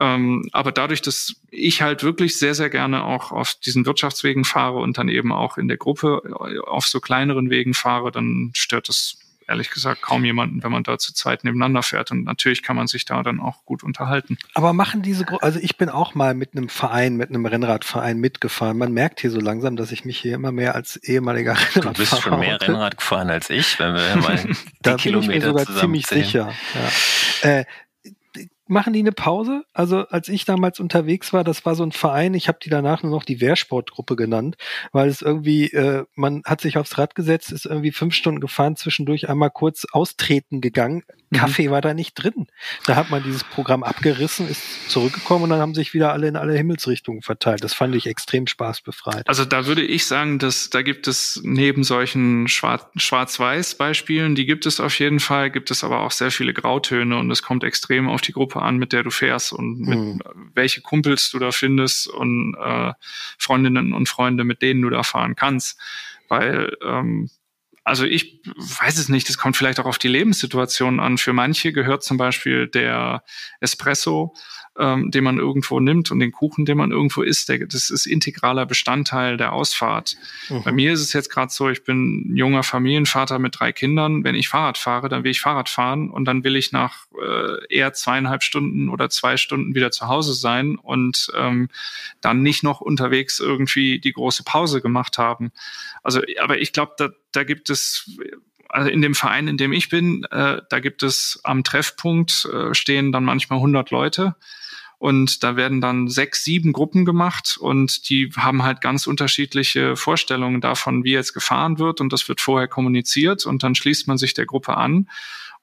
Ähm, aber dadurch, dass ich halt wirklich sehr, sehr gerne auch auf diesen Wirtschaftswegen fahre und dann eben auch in der Gruppe auf so kleineren Wegen fahre, dann stört es ehrlich gesagt kaum jemanden, wenn man da zu zweit nebeneinander fährt. Und natürlich kann man sich da dann auch gut unterhalten. Aber machen diese, Gru also ich bin auch mal mit einem Verein, mit einem Rennradverein mitgefahren. Man merkt hier so langsam, dass ich mich hier immer mehr als ehemaliger Rennradfahrer. Du bist schon mehr Rennrad gefahren als ich, wenn wir mal die da Kilometer bin ich mir sogar ziemlich sicher. Ja. Äh, machen die eine Pause? Also als ich damals unterwegs war, das war so ein Verein, ich habe die danach nur noch die Wehrsportgruppe genannt, weil es irgendwie, äh, man hat sich aufs Rad gesetzt, ist irgendwie fünf Stunden gefahren, zwischendurch einmal kurz austreten gegangen, Mhm. Kaffee war da nicht drin. Da hat man dieses Programm abgerissen, ist zurückgekommen und dann haben sich wieder alle in alle Himmelsrichtungen verteilt. Das fand ich extrem spaßbefreit. Also da würde ich sagen, dass da gibt es neben solchen Schwarz-Weiß-Beispielen, die gibt es auf jeden Fall, gibt es aber auch sehr viele Grautöne und es kommt extrem auf die Gruppe an, mit der du fährst und mit mhm. welche Kumpels du da findest und äh, Freundinnen und Freunde, mit denen du da fahren kannst. Weil ähm, also ich weiß es nicht, das kommt vielleicht auch auf die Lebenssituation an. Für manche gehört zum Beispiel der Espresso ähm, den man irgendwo nimmt und den Kuchen, den man irgendwo isst, der, das ist integraler Bestandteil der Ausfahrt. Mhm. Bei mir ist es jetzt gerade so, ich bin junger Familienvater mit drei Kindern. Wenn ich Fahrrad fahre, dann will ich Fahrrad fahren und dann will ich nach äh, eher zweieinhalb Stunden oder zwei Stunden wieder zu Hause sein und ähm, dann nicht noch unterwegs irgendwie die große Pause gemacht haben. Also, aber ich glaube, da, gibt es also in dem Verein, in dem ich bin, äh, da gibt es am Treffpunkt äh, stehen dann manchmal 100 Leute. Und da werden dann sechs, sieben Gruppen gemacht und die haben halt ganz unterschiedliche Vorstellungen davon, wie jetzt gefahren wird. Und das wird vorher kommuniziert und dann schließt man sich der Gruppe an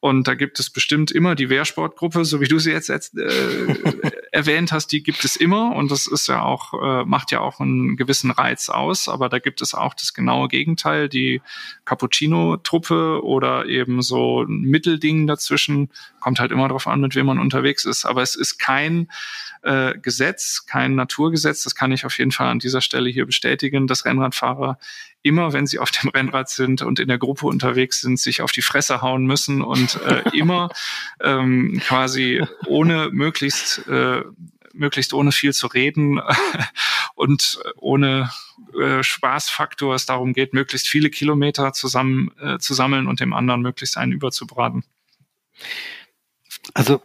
und da gibt es bestimmt immer die Wehrsportgruppe, so wie du sie jetzt äh, erwähnt hast, die gibt es immer. Und das ist ja auch, äh, macht ja auch einen gewissen Reiz aus, aber da gibt es auch das genaue Gegenteil, die Cappuccino-Truppe oder eben so ein Mittelding dazwischen, kommt halt immer darauf an, mit wem man unterwegs ist. Aber es ist kein äh, Gesetz, kein Naturgesetz, das kann ich auf jeden Fall an dieser Stelle hier bestätigen, dass Rennradfahrer immer, wenn sie auf dem Rennrad sind und in der Gruppe unterwegs sind, sich auf die Fresse hauen müssen und äh, immer ähm, quasi ohne möglichst äh, möglichst ohne viel zu reden und ohne äh, Spaßfaktor es darum geht, möglichst viele Kilometer zusammen äh, zu sammeln und dem anderen möglichst einen überzubraten. Also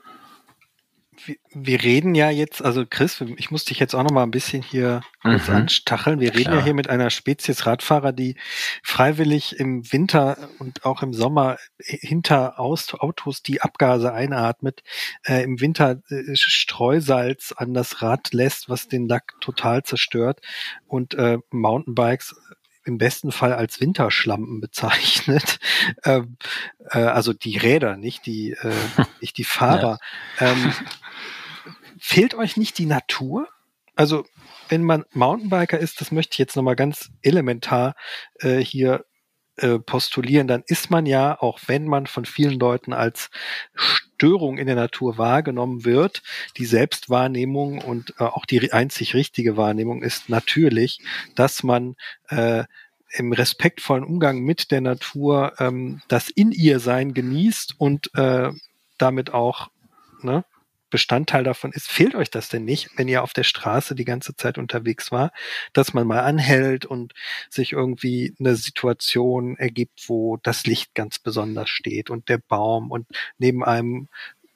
wir reden ja jetzt, also Chris, ich muss dich jetzt auch noch mal ein bisschen hier kurz mhm. anstacheln. Wir reden Klar. ja hier mit einer Spezies Radfahrer, die freiwillig im Winter und auch im Sommer hinter Autos die Abgase einatmet, äh, im Winter äh, Streusalz an das Rad lässt, was den Lack total zerstört und äh, Mountainbikes im besten Fall als Winterschlampen bezeichnet. Ähm, äh, also die Räder, nicht die, äh, nicht die Fahrer. Ja. Ähm, fehlt euch nicht die Natur? Also wenn man Mountainbiker ist, das möchte ich jetzt nochmal ganz elementar äh, hier äh, postulieren, dann ist man ja, auch wenn man von vielen Leuten als Störung in der Natur wahrgenommen wird, die Selbstwahrnehmung und äh, auch die einzig richtige Wahrnehmung ist natürlich, dass man äh, im respektvollen Umgang mit der Natur ähm, das in ihr Sein genießt und äh, damit auch ne, Bestandteil davon ist. Fehlt euch das denn nicht, wenn ihr auf der Straße die ganze Zeit unterwegs war, dass man mal anhält und sich irgendwie eine Situation ergibt, wo das Licht ganz besonders steht und der Baum und neben einem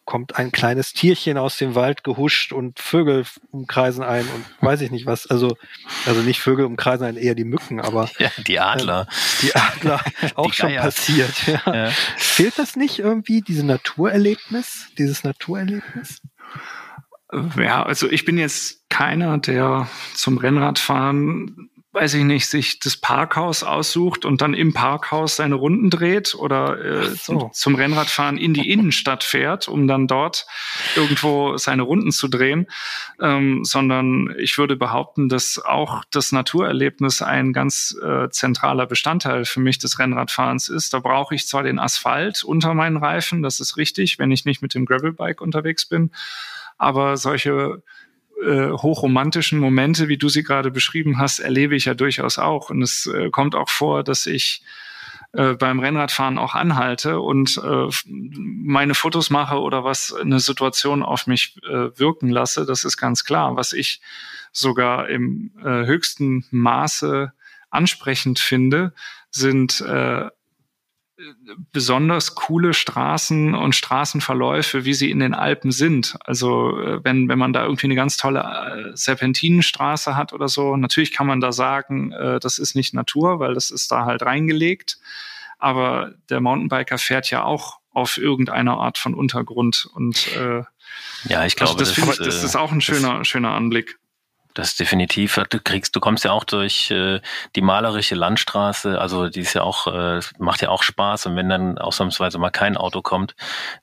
kommt ein kleines Tierchen aus dem Wald gehuscht und Vögel umkreisen ein und weiß ich nicht was. Also, also nicht Vögel umkreisen einen, eher die Mücken, aber. Ja, die Adler. Äh, die Adler, auch die schon passiert. Ja. ja. Fehlt das nicht irgendwie, diese Naturerlebnis, dieses Naturerlebnis? Ja, also ich bin jetzt keiner, der zum Rennradfahren weiß ich nicht, sich das Parkhaus aussucht und dann im Parkhaus seine Runden dreht oder äh, so. zum Rennradfahren in die Innenstadt fährt, um dann dort irgendwo seine Runden zu drehen, ähm, sondern ich würde behaupten, dass auch das Naturerlebnis ein ganz äh, zentraler Bestandteil für mich des Rennradfahrens ist. Da brauche ich zwar den Asphalt unter meinen Reifen, das ist richtig, wenn ich nicht mit dem Gravelbike unterwegs bin, aber solche äh, hochromantischen Momente, wie du sie gerade beschrieben hast, erlebe ich ja durchaus auch. Und es äh, kommt auch vor, dass ich äh, beim Rennradfahren auch anhalte und äh, meine Fotos mache oder was eine Situation auf mich äh, wirken lasse. Das ist ganz klar. Was ich sogar im äh, höchsten Maße ansprechend finde, sind äh, besonders coole Straßen und Straßenverläufe, wie sie in den Alpen sind. Also äh, wenn, wenn man da irgendwie eine ganz tolle äh, Serpentinenstraße hat oder so, natürlich kann man da sagen, äh, das ist nicht Natur, weil das ist da halt reingelegt. Aber der Mountainbiker fährt ja auch auf irgendeiner Art von Untergrund und äh, ja, ich glaube, also das, das, ich, das ist auch ein schöner, schöner Anblick. Das definitiv. Du kriegst, du kommst ja auch durch äh, die malerische Landstraße, also die ist ja auch, äh, macht ja auch Spaß. Und wenn dann ausnahmsweise mal kein Auto kommt,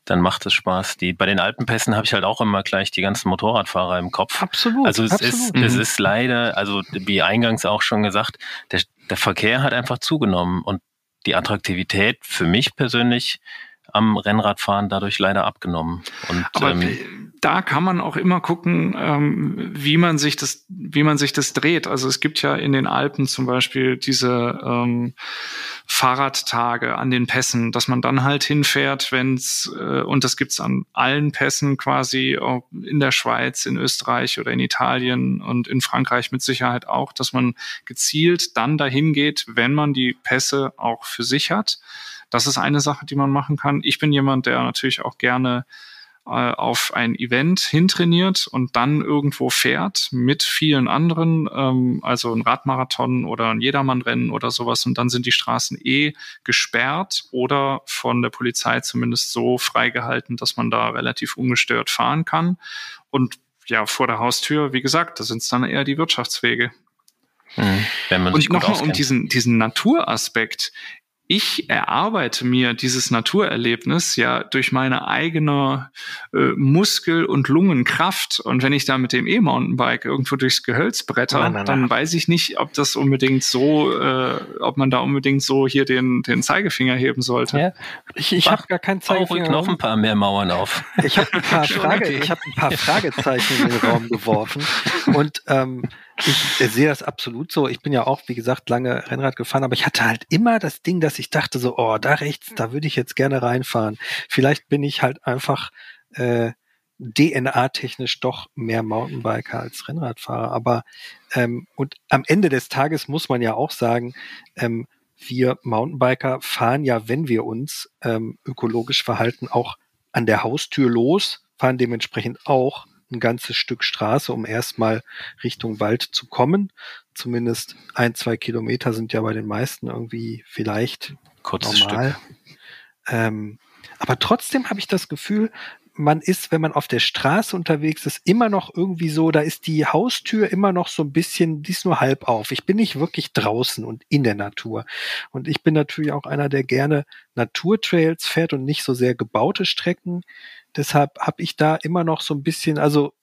dann macht es Spaß. Die, bei den Alpenpässen habe ich halt auch immer gleich die ganzen Motorradfahrer im Kopf. Absolut. Also es absolut. ist, mhm. es ist leider, also wie eingangs auch schon gesagt, der, der Verkehr hat einfach zugenommen und die Attraktivität für mich persönlich am Rennradfahren dadurch leider abgenommen. Und, Aber ähm, da kann man auch immer gucken, ähm, wie man sich das, wie man sich das dreht. Also es gibt ja in den Alpen zum Beispiel diese ähm, Fahrradtage an den Pässen, dass man dann halt hinfährt, wenn's äh, und das gibt's an allen Pässen quasi in der Schweiz, in Österreich oder in Italien und in Frankreich mit Sicherheit auch, dass man gezielt dann dahin geht, wenn man die Pässe auch für sich hat das ist eine Sache, die man machen kann. Ich bin jemand, der natürlich auch gerne äh, auf ein Event hintrainiert und dann irgendwo fährt mit vielen anderen, ähm, also ein Radmarathon oder ein Jedermannrennen oder sowas und dann sind die Straßen eh gesperrt oder von der Polizei zumindest so freigehalten, dass man da relativ ungestört fahren kann. Und ja, vor der Haustür, wie gesagt, da sind es dann eher die Wirtschaftswege. Mhm, und nochmal um diesen, diesen Naturaspekt ich erarbeite mir dieses Naturerlebnis ja durch meine eigene äh, Muskel- und Lungenkraft. Und wenn ich da mit dem E-Mountainbike irgendwo durchs Gehölz bretter, nein, nein, dann weiß ich nicht, ob das unbedingt so, äh, ob man da unbedingt so hier den, den Zeigefinger heben sollte. Ja. Ich, ich habe gar keinen Zeigefinger. noch ein paar mehr Mauern auf. Ich habe ein paar Frage, okay. ich habe ein paar Fragezeichen in den Raum geworfen und ähm, ich sehe das absolut so. Ich bin ja auch, wie gesagt, lange Rennrad gefahren, aber ich hatte halt immer das Ding, dass ich dachte so, oh, da rechts, da würde ich jetzt gerne reinfahren. Vielleicht bin ich halt einfach äh, DNA-technisch doch mehr Mountainbiker als Rennradfahrer. Aber ähm, und am Ende des Tages muss man ja auch sagen, ähm, wir Mountainbiker fahren ja, wenn wir uns ähm, ökologisch verhalten, auch an der Haustür los fahren dementsprechend auch ein ganzes Stück Straße, um erstmal Richtung Wald zu kommen. Zumindest ein, zwei Kilometer sind ja bei den meisten irgendwie vielleicht Kurzes normal. Ähm, aber trotzdem habe ich das Gefühl, man ist, wenn man auf der Straße unterwegs ist, immer noch irgendwie so, da ist die Haustür immer noch so ein bisschen, die ist nur halb auf. Ich bin nicht wirklich draußen und in der Natur. Und ich bin natürlich auch einer, der gerne Naturtrails fährt und nicht so sehr gebaute Strecken. Deshalb habe ich da immer noch so ein bisschen, also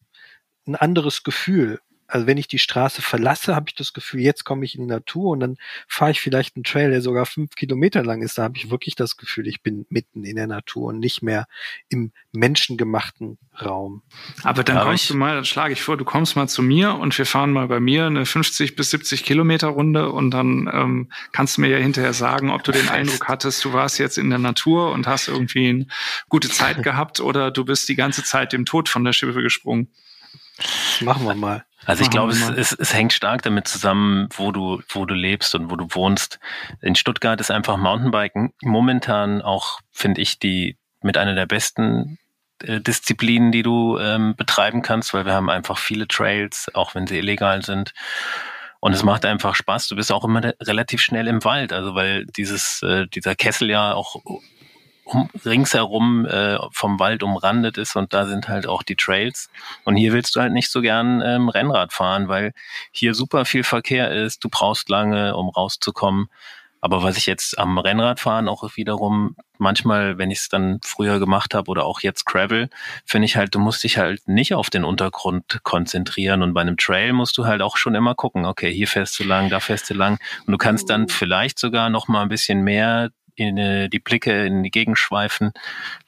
ein anderes Gefühl also wenn ich die Straße verlasse, habe ich das Gefühl, jetzt komme ich in die Natur und dann fahre ich vielleicht einen Trail, der sogar fünf Kilometer lang ist. Da habe ich wirklich das Gefühl, ich bin mitten in der Natur und nicht mehr im menschengemachten Raum. Aber dann Aber kommst du mal, dann schlage ich vor, du kommst mal zu mir und wir fahren mal bei mir eine 50 bis 70 Kilometer Runde und dann ähm, kannst du mir ja hinterher sagen, ob du den Eindruck hattest, du warst jetzt in der Natur und hast irgendwie eine gute Zeit gehabt oder du bist die ganze Zeit dem Tod von der Schippe gesprungen. Das machen wir mal. Also ich glaube, es, es, es hängt stark damit zusammen, wo du, wo du lebst und wo du wohnst. In Stuttgart ist einfach Mountainbiken momentan auch, finde ich, die mit einer der besten äh, Disziplinen, die du ähm, betreiben kannst, weil wir haben einfach viele Trails, auch wenn sie illegal sind. Und es macht einfach Spaß. Du bist auch immer relativ schnell im Wald, also weil dieses, äh, dieser Kessel ja auch um, ringsherum äh, vom Wald umrandet ist und da sind halt auch die Trails. Und hier willst du halt nicht so gern ähm, Rennrad fahren, weil hier super viel Verkehr ist, du brauchst lange, um rauszukommen. Aber was ich jetzt am Rennradfahren auch wiederum manchmal, wenn ich es dann früher gemacht habe oder auch jetzt Gravel, finde ich halt, du musst dich halt nicht auf den Untergrund konzentrieren und bei einem Trail musst du halt auch schon immer gucken, okay, hier fährst du lang, da fährst du lang und du kannst dann vielleicht sogar noch mal ein bisschen mehr in, äh, die Blicke in die Gegend schweifen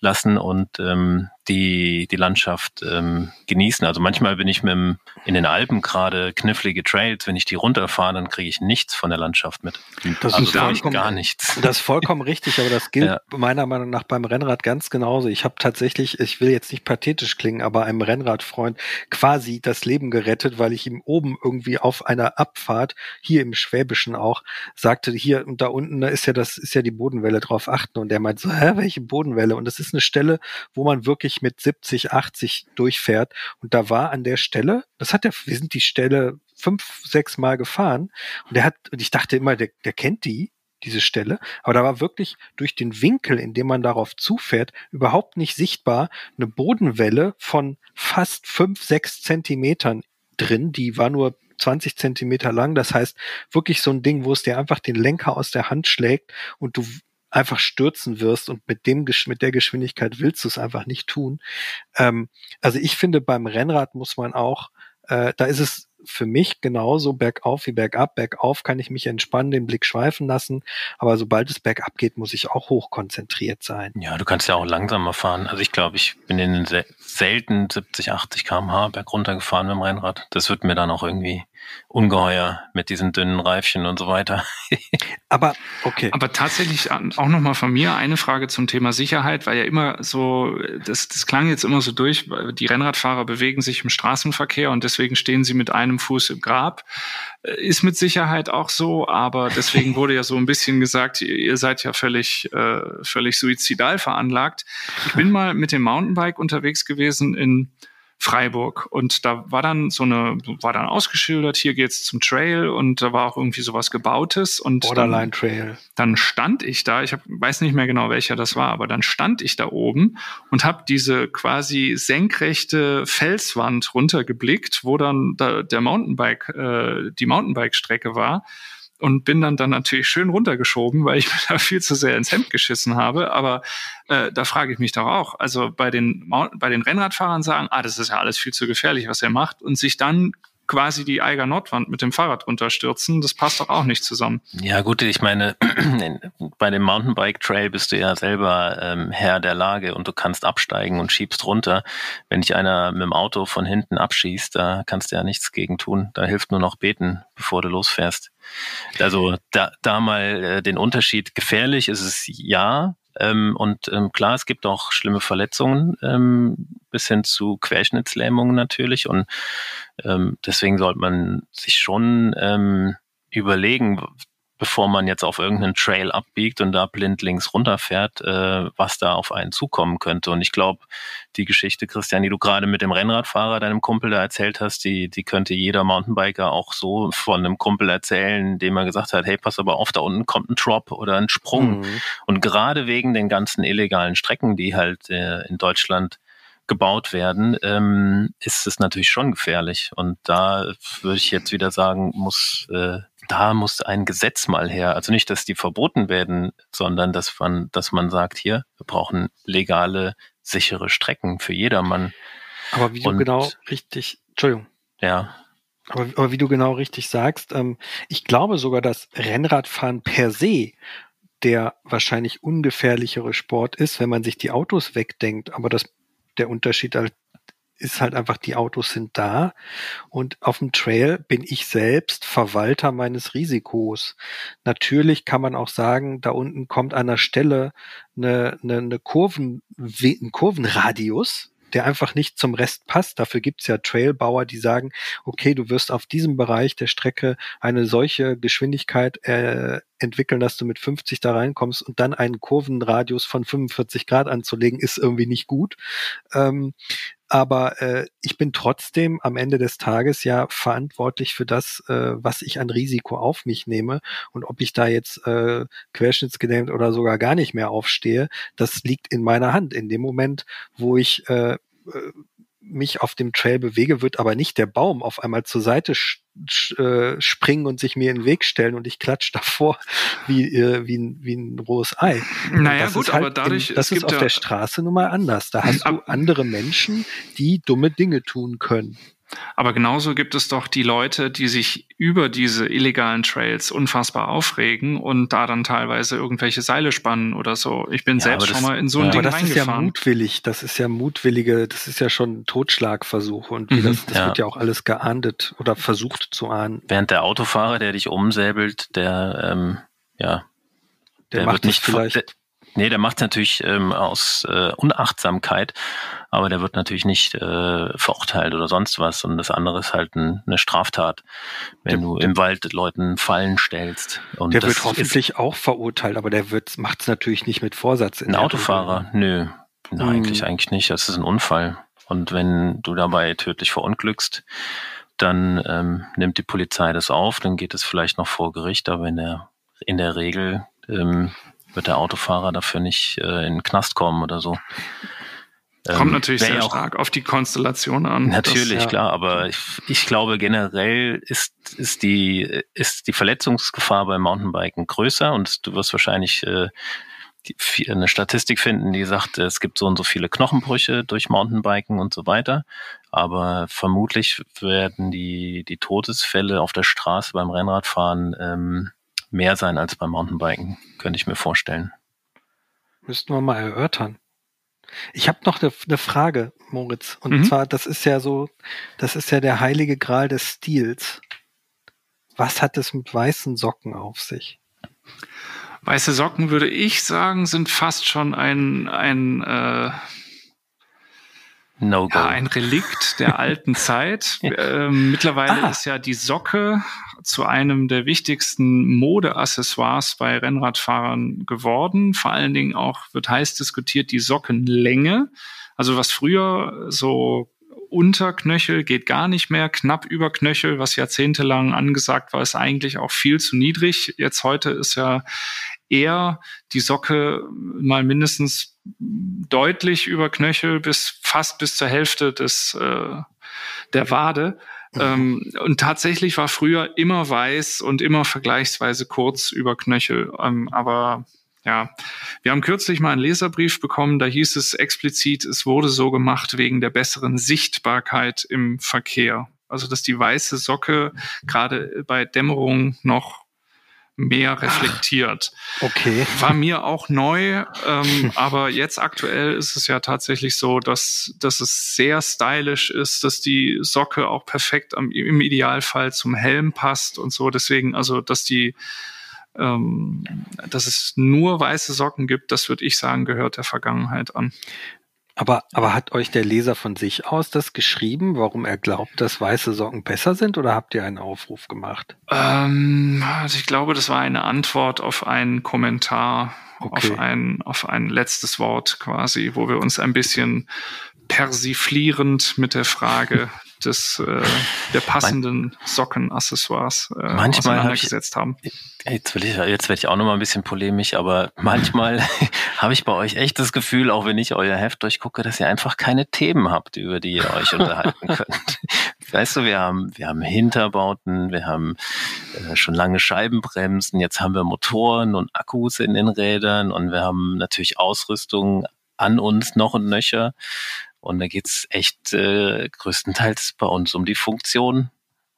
lassen und ähm, die, die Landschaft ähm, genießen. Also manchmal bin ich mit dem, in den Alpen gerade knifflige Trails, wenn ich die runterfahre, dann kriege ich nichts von der Landschaft mit. Das also ist vollkommen, gar nichts. Das ist vollkommen richtig, aber das gilt ja. meiner Meinung nach beim Rennrad ganz genauso. Ich habe tatsächlich, ich will jetzt nicht pathetisch klingen, aber einem Rennradfreund quasi das Leben gerettet, weil ich ihm oben irgendwie auf einer Abfahrt, hier im Schwäbischen auch, sagte, hier und da unten, da ist ja das, ist ja die Bodenwelle drauf achten. Und der meint so, hä, welche Bodenwelle? Und das ist eine Stelle, wo man wirklich mit 70, 80 durchfährt. Und da war an der Stelle, das hat er, wir sind die Stelle fünf, sechs Mal gefahren. Und der hat, und ich dachte immer, der, der kennt die, diese Stelle. Aber da war wirklich durch den Winkel, in dem man darauf zufährt, überhaupt nicht sichtbar eine Bodenwelle von fast fünf, sechs Zentimetern drin. Die war nur 20 Zentimeter lang. Das heißt, wirklich so ein Ding, wo es dir einfach den Lenker aus der Hand schlägt und du einfach stürzen wirst und mit dem mit der Geschwindigkeit willst du es einfach nicht tun. Ähm, also ich finde beim Rennrad muss man auch, äh, da ist es für mich genauso bergauf wie bergab. Bergauf kann ich mich entspannen, den Blick schweifen lassen, aber sobald es bergab geht, muss ich auch hochkonzentriert sein. Ja, du kannst ja auch langsamer fahren. Also ich glaube, ich bin in den selten 70, 80 km/h berg runtergefahren mit dem Rennrad. Das wird mir dann auch irgendwie ungeheuer mit diesen dünnen Reifchen und so weiter. aber okay. Aber tatsächlich auch nochmal von mir eine Frage zum Thema Sicherheit, weil ja immer so, das, das klang jetzt immer so durch, die Rennradfahrer bewegen sich im Straßenverkehr und deswegen stehen sie mit einem Fuß im Grab. Äh, ist mit Sicherheit auch so, aber deswegen wurde ja so ein bisschen gesagt, ihr seid ja völlig, äh, völlig suizidal veranlagt. Ich bin mal mit dem Mountainbike unterwegs gewesen in Freiburg. Und da war dann so eine, war dann ausgeschildert, hier geht's zum Trail und da war auch irgendwie sowas Gebautes und Borderline Trail. Dann, dann stand ich da, ich hab, weiß nicht mehr genau welcher das war, aber dann stand ich da oben und habe diese quasi senkrechte Felswand runtergeblickt, wo dann da, der Mountainbike, äh, die Mountainbike-Strecke war und bin dann dann natürlich schön runtergeschoben, weil ich mir da viel zu sehr ins Hemd geschissen habe. Aber äh, da frage ich mich doch auch. Also bei den bei den Rennradfahrern sagen, ah, das ist ja alles viel zu gefährlich, was er macht, und sich dann quasi die Eiger Nordwand mit dem Fahrrad runterstürzen, das passt doch auch nicht zusammen. Ja gut, ich meine, bei dem Mountainbike Trail bist du ja selber ähm, Herr der Lage und du kannst absteigen und schiebst runter. Wenn dich einer mit dem Auto von hinten abschießt, da kannst du ja nichts gegen tun. Da hilft nur noch beten, bevor du losfährst. Also da, da mal äh, den Unterschied. Gefährlich ist es ja, ähm, und ähm, klar, es gibt auch schlimme Verletzungen ähm, bis hin zu Querschnittslähmungen natürlich. Und ähm, deswegen sollte man sich schon ähm, überlegen, bevor man jetzt auf irgendeinen Trail abbiegt und da blind links runterfährt, äh, was da auf einen zukommen könnte. Und ich glaube, die Geschichte, Christian, die du gerade mit dem Rennradfahrer, deinem Kumpel da erzählt hast, die, die könnte jeder Mountainbiker auch so von einem Kumpel erzählen, dem er gesagt hat, hey, pass aber auf, da unten kommt ein Drop oder ein Sprung. Mhm. Und gerade wegen den ganzen illegalen Strecken, die halt äh, in Deutschland gebaut werden, ähm, ist es natürlich schon gefährlich. Und da würde ich jetzt wieder sagen, muss äh, da muss ein Gesetz mal her. Also nicht, dass die verboten werden, sondern dass man, dass man sagt, hier, wir brauchen legale, sichere Strecken für jedermann. Aber wie du genau richtig, Entschuldigung. Ja. Aber, aber wie du genau richtig sagst, ähm, ich glaube sogar, dass Rennradfahren per se der wahrscheinlich ungefährlichere Sport ist, wenn man sich die Autos wegdenkt. Aber das, der Unterschied halt ist halt einfach, die Autos sind da und auf dem Trail bin ich selbst Verwalter meines Risikos. Natürlich kann man auch sagen, da unten kommt an der Stelle eine, eine, eine Kurven, ein Kurvenradius, der einfach nicht zum Rest passt. Dafür gibt's ja Trailbauer, die sagen, okay, du wirst auf diesem Bereich der Strecke eine solche Geschwindigkeit äh, entwickeln, dass du mit 50 da reinkommst und dann einen Kurvenradius von 45 Grad anzulegen, ist irgendwie nicht gut. Ähm, aber äh, ich bin trotzdem am Ende des Tages ja verantwortlich für das, äh, was ich an Risiko auf mich nehme. Und ob ich da jetzt äh, querschnittsgelähmt oder sogar gar nicht mehr aufstehe, das liegt in meiner Hand. In dem Moment, wo ich äh, äh mich auf dem Trail bewege, wird aber nicht der Baum auf einmal zur Seite äh, springen und sich mir in den Weg stellen und ich klatsch davor wie, äh, wie, ein, wie ein rohes Ei. Naja, gut, halt aber dadurch. In, das ist auf ja der Straße nun mal anders. Da hast du andere Menschen, die dumme Dinge tun können. Aber genauso gibt es doch die Leute, die sich über diese illegalen Trails unfassbar aufregen und da dann teilweise irgendwelche Seile spannen oder so. Ich bin ja, selbst schon mal in so ein ja, Ding aber das ist ja mutwillig, das ist ja mutwillige, das ist ja schon Totschlagversuch und mhm, das, das ja. wird ja auch alles geahndet oder versucht zu ahnen. Während der Autofahrer, der dich umsäbelt, der ähm, ja, der, der macht nicht vielleicht Nee, der macht natürlich ähm, aus äh, Unachtsamkeit, aber der wird natürlich nicht äh, verurteilt oder sonst was. Und das andere ist halt ein, eine Straftat, wenn der, du im Wald Leuten Fallen stellst. Und der wird hoffentlich auch verurteilt, aber der wird macht es natürlich nicht mit Vorsatz. ein Autofahrer? Nö, Nein, hm. eigentlich eigentlich nicht. Das ist ein Unfall. Und wenn du dabei tödlich verunglückst, dann ähm, nimmt die Polizei das auf, dann geht es vielleicht noch vor Gericht, aber in der, in der Regel ähm, wird der Autofahrer dafür nicht äh, in den Knast kommen oder so. Kommt ähm, natürlich sehr stark auf die Konstellation an. Natürlich, das, ja. klar, aber ich, ich, glaube generell ist, ist, die, ist die Verletzungsgefahr beim Mountainbiken größer und du wirst wahrscheinlich äh, die, eine Statistik finden, die sagt, es gibt so und so viele Knochenbrüche durch Mountainbiken und so weiter. Aber vermutlich werden die, die Todesfälle auf der Straße beim Rennradfahren ähm, mehr sein als beim Mountainbiken, könnte ich mir vorstellen. Müssten wir mal erörtern. Ich habe noch eine, eine, Frage, Moritz. Und mhm. zwar, das ist ja so, das ist ja der heilige Gral des Stils. Was hat es mit weißen Socken auf sich? Weiße Socken, würde ich sagen, sind fast schon ein, ein äh, No ja, ein Relikt der alten Zeit. Ähm, mittlerweile ah. ist ja die Socke zu einem der wichtigsten Modeaccessoires bei Rennradfahrern geworden. Vor allen Dingen auch wird heiß diskutiert die Sockenlänge. Also was früher so unter Knöchel geht gar nicht mehr, knapp über Knöchel, was jahrzehntelang angesagt war, ist eigentlich auch viel zu niedrig. Jetzt heute ist ja eher die Socke mal mindestens deutlich über Knöchel bis fast bis zur Hälfte des äh, der Wade. Mhm. Ähm, und tatsächlich war früher immer weiß und immer vergleichsweise kurz über Knöchel. Ähm, aber ja, wir haben kürzlich mal einen Leserbrief bekommen, da hieß es explizit, es wurde so gemacht wegen der besseren Sichtbarkeit im Verkehr. Also dass die weiße Socke gerade bei Dämmerung noch mehr reflektiert. Okay. War mir auch neu, ähm, aber jetzt aktuell ist es ja tatsächlich so, dass, dass es sehr stylisch ist, dass die Socke auch perfekt am, im Idealfall zum Helm passt und so. Deswegen, also, dass die, ähm, dass es nur weiße Socken gibt, das würde ich sagen, gehört der Vergangenheit an. Aber, aber hat euch der Leser von sich aus das geschrieben, warum er glaubt, dass weiße Socken besser sind oder habt ihr einen Aufruf gemacht? Ähm, also ich glaube, das war eine Antwort auf einen Kommentar, okay. auf, ein, auf ein letztes Wort quasi, wo wir uns ein bisschen persiflierend mit der Frage des äh, der passenden Sockenaccessoires äh, manchmal auseinandergesetzt hab haben. Jetzt will ich, jetzt werde ich auch noch mal ein bisschen polemisch, aber manchmal habe ich bei euch echt das Gefühl, auch wenn ich euer Heft durchgucke, dass ihr einfach keine Themen habt, über die ihr euch unterhalten könnt. Weißt du, wir haben, wir haben Hinterbauten, wir haben äh, schon lange Scheibenbremsen, jetzt haben wir Motoren und Akkus in den Rädern und wir haben natürlich Ausrüstung an uns noch und nöcher. Und da geht's echt äh, größtenteils bei uns um die Funktion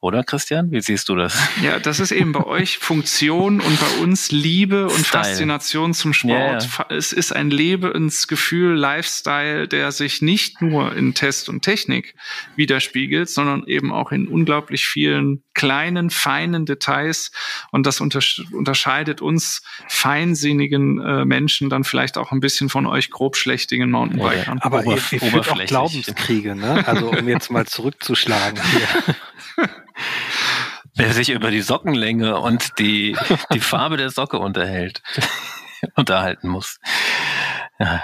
oder Christian? Wie siehst du das? Ja, das ist eben bei euch Funktion und bei uns Liebe und Style. Faszination zum Sport. Ja. Es ist ein Lebensgefühl, Lifestyle, der sich nicht nur in Test und Technik widerspiegelt, sondern eben auch in unglaublich vielen kleinen, feinen Details. Und das unterscheidet uns feinsinnigen äh, Menschen dann vielleicht auch ein bisschen von euch grobschlächtigen Mountainbikern. Ja, aber ihr, ihr führt auch Glaubenskriege, ne? Also um jetzt mal zurückzuschlagen hier. Wer sich über die Sockenlänge und die, die Farbe der Socke unterhält, unterhalten muss. Ja.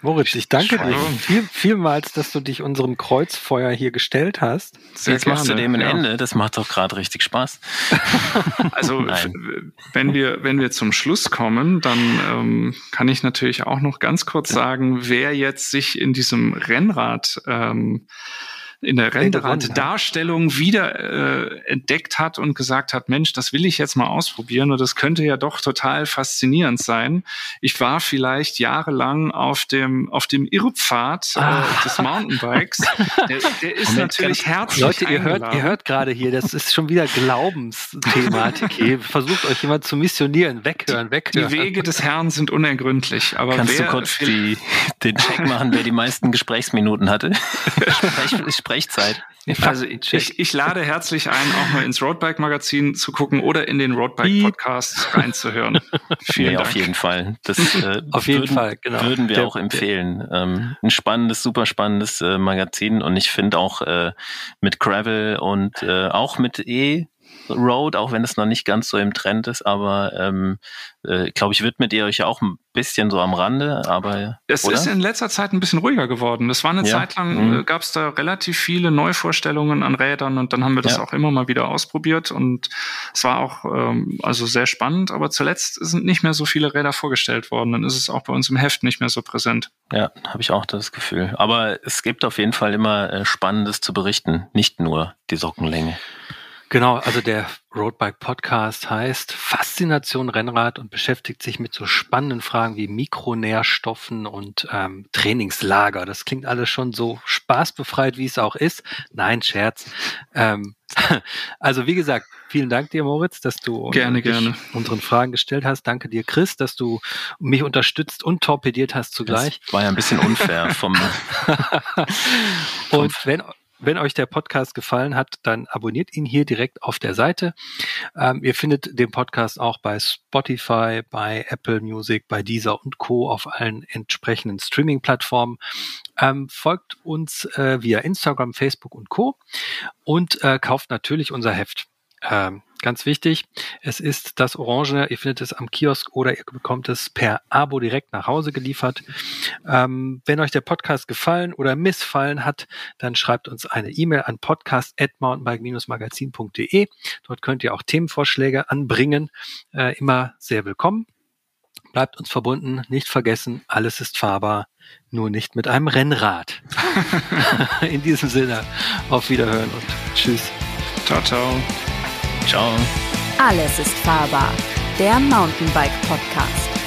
Moritz, ich danke dir viel, vielmals, dass du dich unserem Kreuzfeuer hier gestellt hast. Sehr Jetzt gerne. machst du dem ein ja. Ende. Das macht doch gerade richtig Spaß. Also wenn wir wenn wir zum Schluss kommen, dann ähm, kann ich natürlich auch noch ganz kurz sagen, wer jetzt sich in diesem Rennrad ähm, in der Rennrad-Darstellung wieder äh, entdeckt hat und gesagt hat, Mensch, das will ich jetzt mal ausprobieren und das könnte ja doch total faszinierend sein. Ich war vielleicht jahrelang auf dem auf dem Irrpfad äh, ah. des Mountainbikes. Der, der ist Moment, natürlich herzlich Leute, ihr hört, ihr hört gerade hier, das ist schon wieder Glaubensthematik hier. Versucht euch jemand zu missionieren. Weghören, weghören. Die Wege des Herrn sind unergründlich. Aber Kannst wer, du kurz die, den Check machen, wer die meisten Gesprächsminuten hatte? Sprech, Sprechzeit. Also ich, ich lade herzlich ein, auch mal ins Roadbike-Magazin zu gucken oder in den Roadbike-Podcast reinzuhören. Vielen nee, Dank. Auf jeden Fall. Das äh, auf jeden würden, Fall, genau. Würden wir der, auch empfehlen. Ähm, ein spannendes, super spannendes äh, Magazin und ich finde auch äh, mit Gravel und äh, auch mit E Road, auch wenn es noch nicht ganz so im Trend ist, aber ähm, äh, glaube ich, widmet ihr euch ja auch ein bisschen so am Rande, aber es oder? ist in letzter Zeit ein bisschen ruhiger geworden. Das war eine ja. Zeit lang, mhm. äh, gab es da relativ viele Neuvorstellungen an Rädern und dann haben wir das ja. auch immer mal wieder ausprobiert und es war auch ähm, also sehr spannend, aber zuletzt sind nicht mehr so viele Räder vorgestellt worden. Dann ist es auch bei uns im Heft nicht mehr so präsent. Ja, habe ich auch das Gefühl. Aber es gibt auf jeden Fall immer äh, Spannendes zu berichten, nicht nur die Sockenlänge. Genau, also der Roadbike Podcast heißt Faszination Rennrad und beschäftigt sich mit so spannenden Fragen wie Mikronährstoffen und ähm, Trainingslager. Das klingt alles schon so spaßbefreit, wie es auch ist. Nein, Scherz. Ähm, also wie gesagt, vielen Dank dir, Moritz, dass du gerne, gerne. unseren Fragen gestellt hast. Danke dir, Chris, dass du mich unterstützt und torpediert hast zugleich. Das war ja ein bisschen unfair vom. und wenn wenn euch der Podcast gefallen hat, dann abonniert ihn hier direkt auf der Seite. Ähm, ihr findet den Podcast auch bei Spotify, bei Apple Music, bei Deezer und Co. auf allen entsprechenden Streaming-Plattformen. Ähm, folgt uns äh, via Instagram, Facebook und Co. Und äh, kauft natürlich unser Heft. Ähm, ganz wichtig, es ist das Orange, ihr findet es am Kiosk oder ihr bekommt es per Abo direkt nach Hause geliefert. Ähm, wenn euch der Podcast gefallen oder missfallen hat, dann schreibt uns eine E-Mail an podcast.mountainbike-magazin.de. Dort könnt ihr auch Themenvorschläge anbringen. Äh, immer sehr willkommen. Bleibt uns verbunden, nicht vergessen, alles ist fahrbar, nur nicht mit einem Rennrad. In diesem Sinne, auf Wiederhören und tschüss. Ciao, ciao. Ciao. Alles ist fahrbar. Der Mountainbike Podcast.